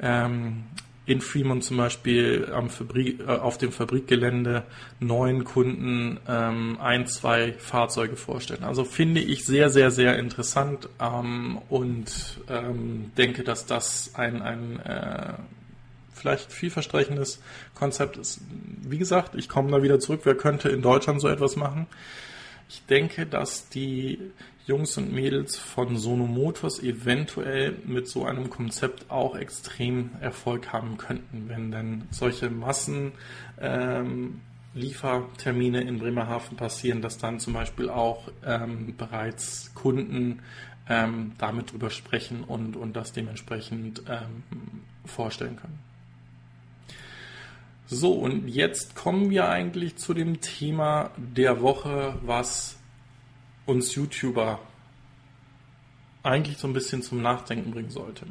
ähm, in Fremont zum Beispiel Fabrik, äh, auf dem Fabrikgelände neuen Kunden ähm, ein, zwei Fahrzeuge vorstellen. Also finde ich sehr, sehr, sehr interessant ähm, und ähm, denke, dass das ein, ein äh, vielleicht vielversprechendes Konzept ist. Wie gesagt, ich komme da wieder zurück. Wer könnte in Deutschland so etwas machen? Ich denke, dass die Jungs und Mädels von Sono Motors eventuell mit so einem Konzept auch extrem Erfolg haben könnten, wenn dann solche Massen ähm, in Bremerhaven passieren, dass dann zum Beispiel auch ähm, bereits Kunden ähm, damit drüber sprechen und, und das dementsprechend ähm, vorstellen können. So, und jetzt kommen wir eigentlich zu dem Thema der Woche, was uns YouTuber eigentlich so ein bisschen zum Nachdenken bringen sollte.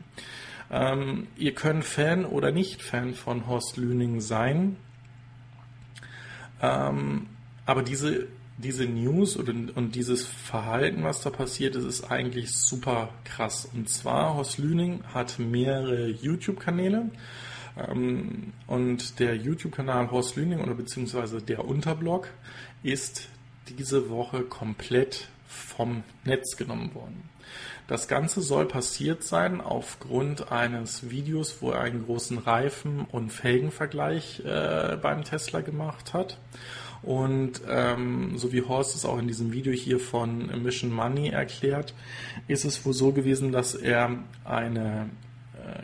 Ähm, ihr könnt Fan oder nicht Fan von Horst Lüning sein, ähm, aber diese, diese News oder, und dieses Verhalten, was da passiert ist, ist eigentlich super krass. Und zwar, Horst Lüning hat mehrere YouTube-Kanäle. Ähm, und der YouTube-Kanal Horst Lüning oder beziehungsweise der Unterblog ist diese Woche komplett vom Netz genommen worden. Das Ganze soll passiert sein aufgrund eines Videos, wo er einen großen Reifen- und Felgenvergleich äh, beim Tesla gemacht hat. Und ähm, so wie Horst es auch in diesem Video hier von Mission Money erklärt, ist es wohl so gewesen, dass er eine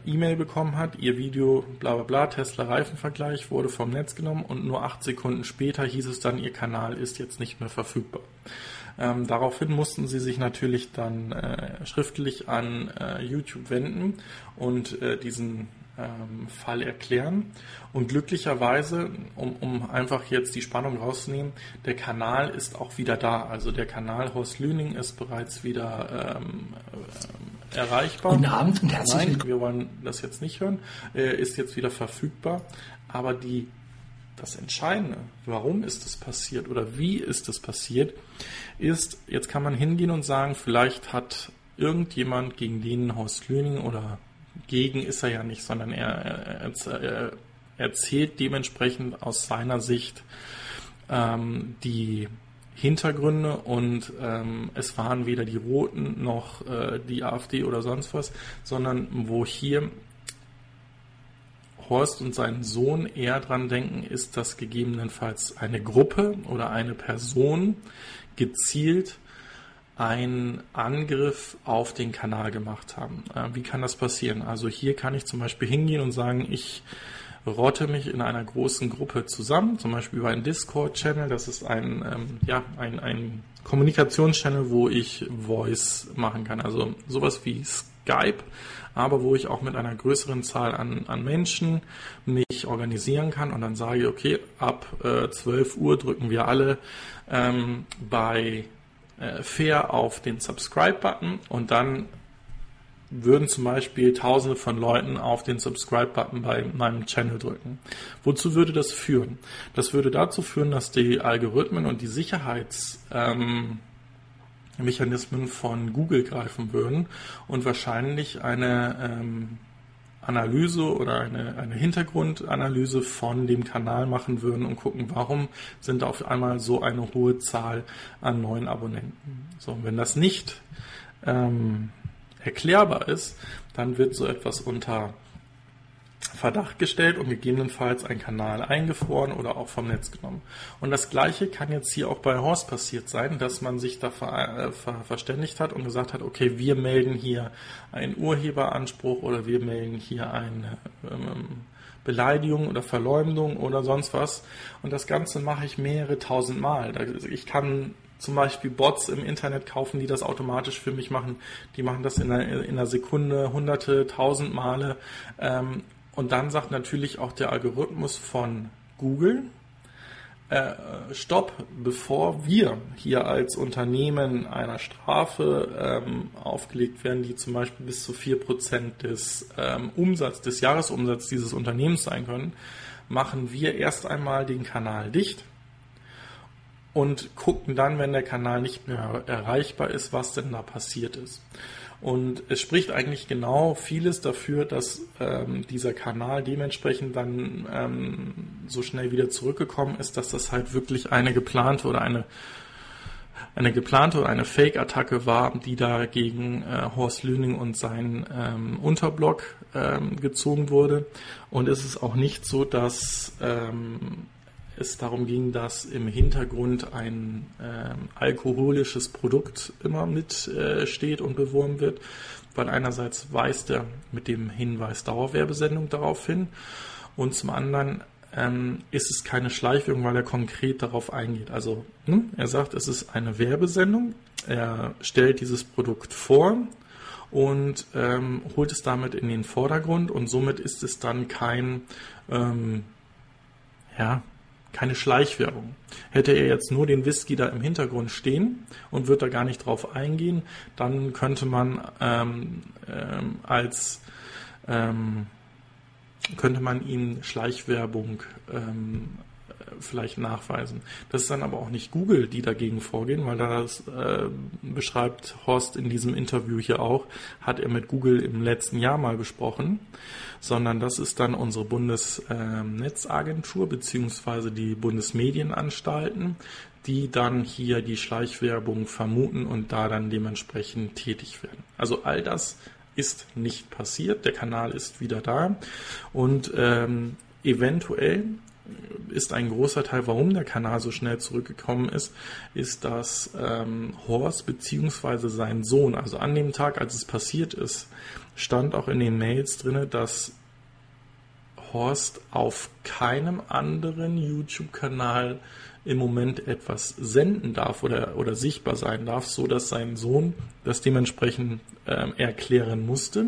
E-Mail bekommen hat, ihr Video bla bla bla, Tesla Reifenvergleich wurde vom Netz genommen und nur acht Sekunden später hieß es dann, ihr Kanal ist jetzt nicht mehr verfügbar. Ähm, daraufhin mussten sie sich natürlich dann äh, schriftlich an äh, YouTube wenden und äh, diesen ähm, Fall erklären. Und glücklicherweise, um, um einfach jetzt die Spannung rauszunehmen, der Kanal ist auch wieder da. Also der Kanal Horst Lüning ist bereits wieder ähm, äh, erreichbar. Guten Abend und herzlich willkommen. Wir wollen das jetzt nicht hören. Er ist jetzt wieder verfügbar. Aber die das Entscheidende, warum ist es passiert oder wie ist es passiert, ist, jetzt kann man hingehen und sagen, vielleicht hat irgendjemand gegen den Horst Lüning oder gegen ist er ja nicht, sondern er, er, er erzählt dementsprechend aus seiner Sicht ähm, die Hintergründe und ähm, es waren weder die Roten noch äh, die AfD oder sonst was, sondern wo hier Horst und sein Sohn eher dran denken, ist, dass gegebenenfalls eine Gruppe oder eine Person gezielt einen Angriff auf den Kanal gemacht haben. Äh, wie kann das passieren? Also hier kann ich zum Beispiel hingehen und sagen, ich rotte mich in einer großen Gruppe zusammen, zum Beispiel über einen Discord-Channel. Das ist ein, ähm, ja, ein, ein Kommunikationschannel, wo ich Voice machen kann. Also sowas wie Skype, aber wo ich auch mit einer größeren Zahl an, an Menschen mich organisieren kann und dann sage okay, ab äh, 12 Uhr drücken wir alle ähm, bei äh, Fair auf den Subscribe-Button und dann würden zum Beispiel Tausende von Leuten auf den Subscribe-Button bei meinem Channel drücken. Wozu würde das führen? Das würde dazu führen, dass die Algorithmen und die Sicherheitsmechanismen ähm, von Google greifen würden und wahrscheinlich eine ähm, Analyse oder eine, eine Hintergrundanalyse von dem Kanal machen würden und gucken, warum sind auf einmal so eine hohe Zahl an neuen Abonnenten. So, wenn das nicht ähm, erklärbar ist, dann wird so etwas unter Verdacht gestellt und gegebenenfalls ein Kanal eingefroren oder auch vom Netz genommen. Und das Gleiche kann jetzt hier auch bei Horst passiert sein, dass man sich da ver, äh, ver, verständigt hat und gesagt hat, okay, wir melden hier einen Urheberanspruch oder wir melden hier eine ähm, Beleidigung oder Verleumdung oder sonst was. Und das Ganze mache ich mehrere tausend Mal. Ich kann zum Beispiel Bots im Internet kaufen, die das automatisch für mich machen. Die machen das in einer, in einer Sekunde hunderte, tausend Male. Ähm, und dann sagt natürlich auch der Algorithmus von Google, äh, Stopp, bevor wir hier als Unternehmen einer Strafe ähm, aufgelegt werden, die zum Beispiel bis zu 4% des ähm, Umsatz, des Jahresumsatzes dieses Unternehmens sein können, machen wir erst einmal den Kanal dicht und gucken dann, wenn der Kanal nicht mehr erreichbar ist, was denn da passiert ist. Und es spricht eigentlich genau vieles dafür, dass ähm, dieser Kanal dementsprechend dann ähm, so schnell wieder zurückgekommen ist, dass das halt wirklich eine geplante oder eine eine geplante oder eine Fake-Attacke war, die da gegen äh, Horst Lüning und seinen ähm, Unterblock ähm, gezogen wurde. Und es ist auch nicht so, dass ähm, es darum ging, dass im Hintergrund ein äh, alkoholisches Produkt immer mitsteht äh, und beworben wird, weil einerseits weist er mit dem Hinweis Dauerwerbesendung darauf hin und zum anderen ähm, ist es keine Schleichwirkung, weil er konkret darauf eingeht. Also hm, er sagt, es ist eine Werbesendung, er stellt dieses Produkt vor und ähm, holt es damit in den Vordergrund und somit ist es dann kein ähm, ja, keine Schleichwerbung. Hätte er jetzt nur den Whisky da im Hintergrund stehen und würde da gar nicht drauf eingehen, dann könnte man ähm, ähm, als ähm, könnte man ihm Schleichwerbung ähm, vielleicht nachweisen. Das ist dann aber auch nicht Google, die dagegen vorgehen, weil das äh, beschreibt Horst in diesem Interview hier auch, hat er mit Google im letzten Jahr mal besprochen, sondern das ist dann unsere Bundesnetzagentur äh, beziehungsweise die Bundesmedienanstalten, die dann hier die Schleichwerbung vermuten und da dann dementsprechend tätig werden. Also all das ist nicht passiert. Der Kanal ist wieder da und ähm, eventuell ist ein großer Teil, warum der Kanal so schnell zurückgekommen ist, ist, dass ähm, Horst bzw. sein Sohn, also an dem Tag, als es passiert ist, stand auch in den Mails drin, dass Horst auf keinem anderen YouTube-Kanal im Moment etwas senden darf oder, oder sichtbar sein darf, so dass sein Sohn das dementsprechend äh, erklären musste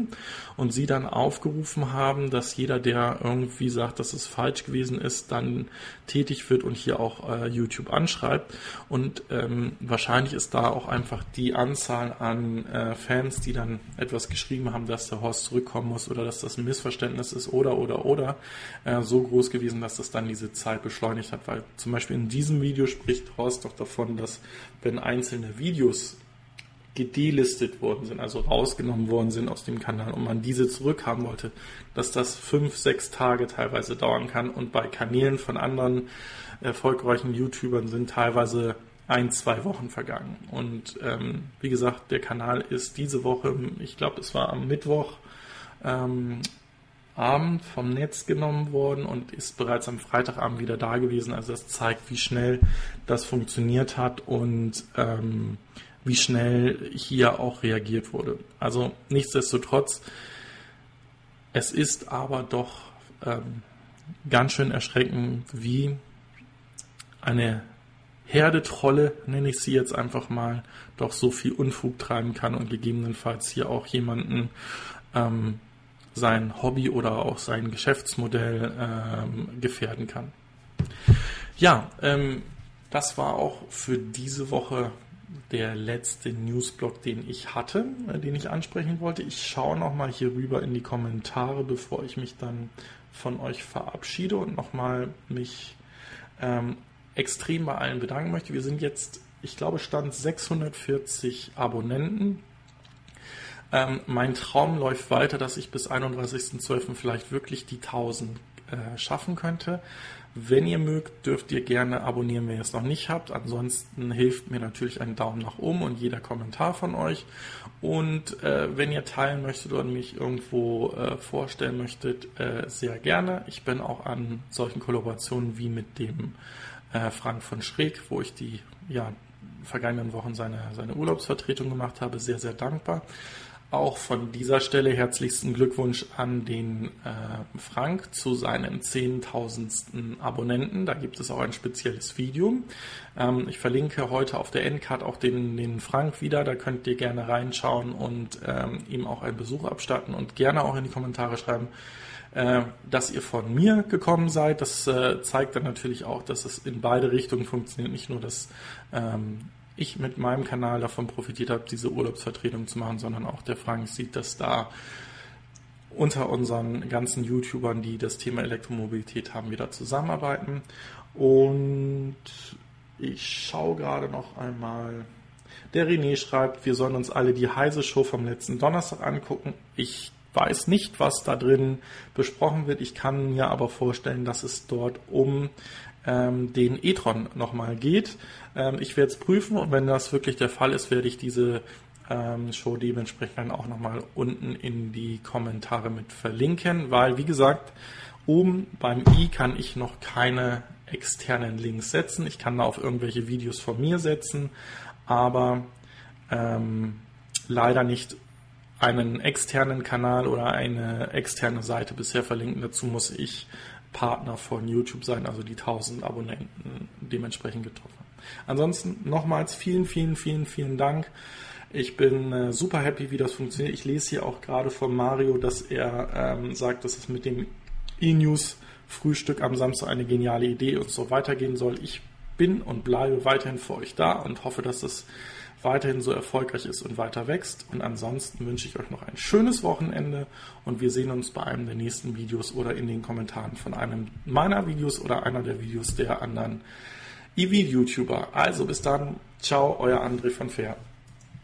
und sie dann aufgerufen haben, dass jeder, der irgendwie sagt, dass es falsch gewesen ist, dann tätig wird und hier auch äh, YouTube anschreibt. Und ähm, wahrscheinlich ist da auch einfach die Anzahl an äh, Fans, die dann etwas geschrieben haben, dass der Horst zurückkommen muss oder dass das ein Missverständnis ist oder oder oder äh, so groß gewesen, dass das dann diese Zeit beschleunigt hat. Weil zum Beispiel in diesem Video spricht Horst doch davon, dass wenn einzelne Videos gedelistet worden sind, also rausgenommen worden sind aus dem Kanal und man diese zurückhaben wollte, dass das fünf, sechs Tage teilweise dauern kann und bei Kanälen von anderen erfolgreichen YouTubern sind teilweise ein, zwei Wochen vergangen. Und ähm, wie gesagt, der Kanal ist diese Woche, ich glaube, es war am Mittwoch, ähm, Abend vom Netz genommen worden und ist bereits am Freitagabend wieder da gewesen. Also das zeigt, wie schnell das funktioniert hat und ähm, wie schnell hier auch reagiert wurde. Also nichtsdestotrotz, es ist aber doch ähm, ganz schön erschreckend, wie eine Herde Trolle, nenne ich sie jetzt einfach mal, doch so viel Unfug treiben kann und gegebenenfalls hier auch jemanden ähm, sein Hobby oder auch sein Geschäftsmodell ähm, gefährden kann. Ja, ähm, das war auch für diese Woche der letzte Newsblog, den ich hatte, äh, den ich ansprechen wollte. Ich schaue nochmal hier rüber in die Kommentare, bevor ich mich dann von euch verabschiede und nochmal mich ähm, extrem bei allen bedanken möchte. Wir sind jetzt, ich glaube, Stand 640 Abonnenten. Ähm, mein Traum läuft weiter, dass ich bis 31.12. vielleicht wirklich die 1000 äh, schaffen könnte. Wenn ihr mögt, dürft ihr gerne abonnieren, wenn ihr es noch nicht habt. Ansonsten hilft mir natürlich ein Daumen nach oben und jeder Kommentar von euch. Und äh, wenn ihr teilen möchtet oder mich irgendwo äh, vorstellen möchtet, äh, sehr gerne. Ich bin auch an solchen Kollaborationen wie mit dem äh, Frank von Schräg, wo ich die ja, vergangenen Wochen seine, seine Urlaubsvertretung gemacht habe, sehr, sehr dankbar. Auch von dieser Stelle herzlichsten Glückwunsch an den äh, Frank zu seinem 10.000. Abonnenten. Da gibt es auch ein spezielles Video. Ähm, ich verlinke heute auf der Endcard auch den, den Frank wieder. Da könnt ihr gerne reinschauen und ähm, ihm auch einen Besuch abstatten und gerne auch in die Kommentare schreiben, äh, dass ihr von mir gekommen seid. Das äh, zeigt dann natürlich auch, dass es in beide Richtungen funktioniert. Nicht nur, dass ähm, ich mit meinem Kanal davon profitiert habe, diese Urlaubsvertretung zu machen, sondern auch der Frank sieht, dass da unter unseren ganzen YouTubern, die das Thema Elektromobilität haben, wieder zusammenarbeiten. Und ich schaue gerade noch einmal. Der René schreibt, wir sollen uns alle die Heise Show vom letzten Donnerstag angucken. Ich weiß nicht, was da drin besprochen wird. Ich kann mir aber vorstellen, dass es dort um ähm, den e-tron nochmal geht. Ähm, ich werde es prüfen und wenn das wirklich der Fall ist, werde ich diese ähm, Show dementsprechend dann auch nochmal unten in die Kommentare mit verlinken, weil wie gesagt, oben beim i kann ich noch keine externen Links setzen. Ich kann da auf irgendwelche Videos von mir setzen, aber ähm, leider nicht einen externen Kanal oder eine externe Seite bisher verlinken. Dazu muss ich Partner von YouTube sein, also die 1000 Abonnenten dementsprechend getroffen. Ansonsten nochmals vielen, vielen, vielen, vielen Dank. Ich bin äh, super happy, wie das funktioniert. Ich lese hier auch gerade von Mario, dass er ähm, sagt, dass es mit dem E-News Frühstück am Samstag eine geniale Idee und so weitergehen soll. Ich bin und bleibe weiterhin für euch da und hoffe, dass es weiterhin so erfolgreich ist und weiter wächst. Und ansonsten wünsche ich euch noch ein schönes Wochenende und wir sehen uns bei einem der nächsten Videos oder in den Kommentaren von einem meiner Videos oder einer der Videos der anderen EV-YouTuber. Also bis dann. Ciao, euer André von Fair.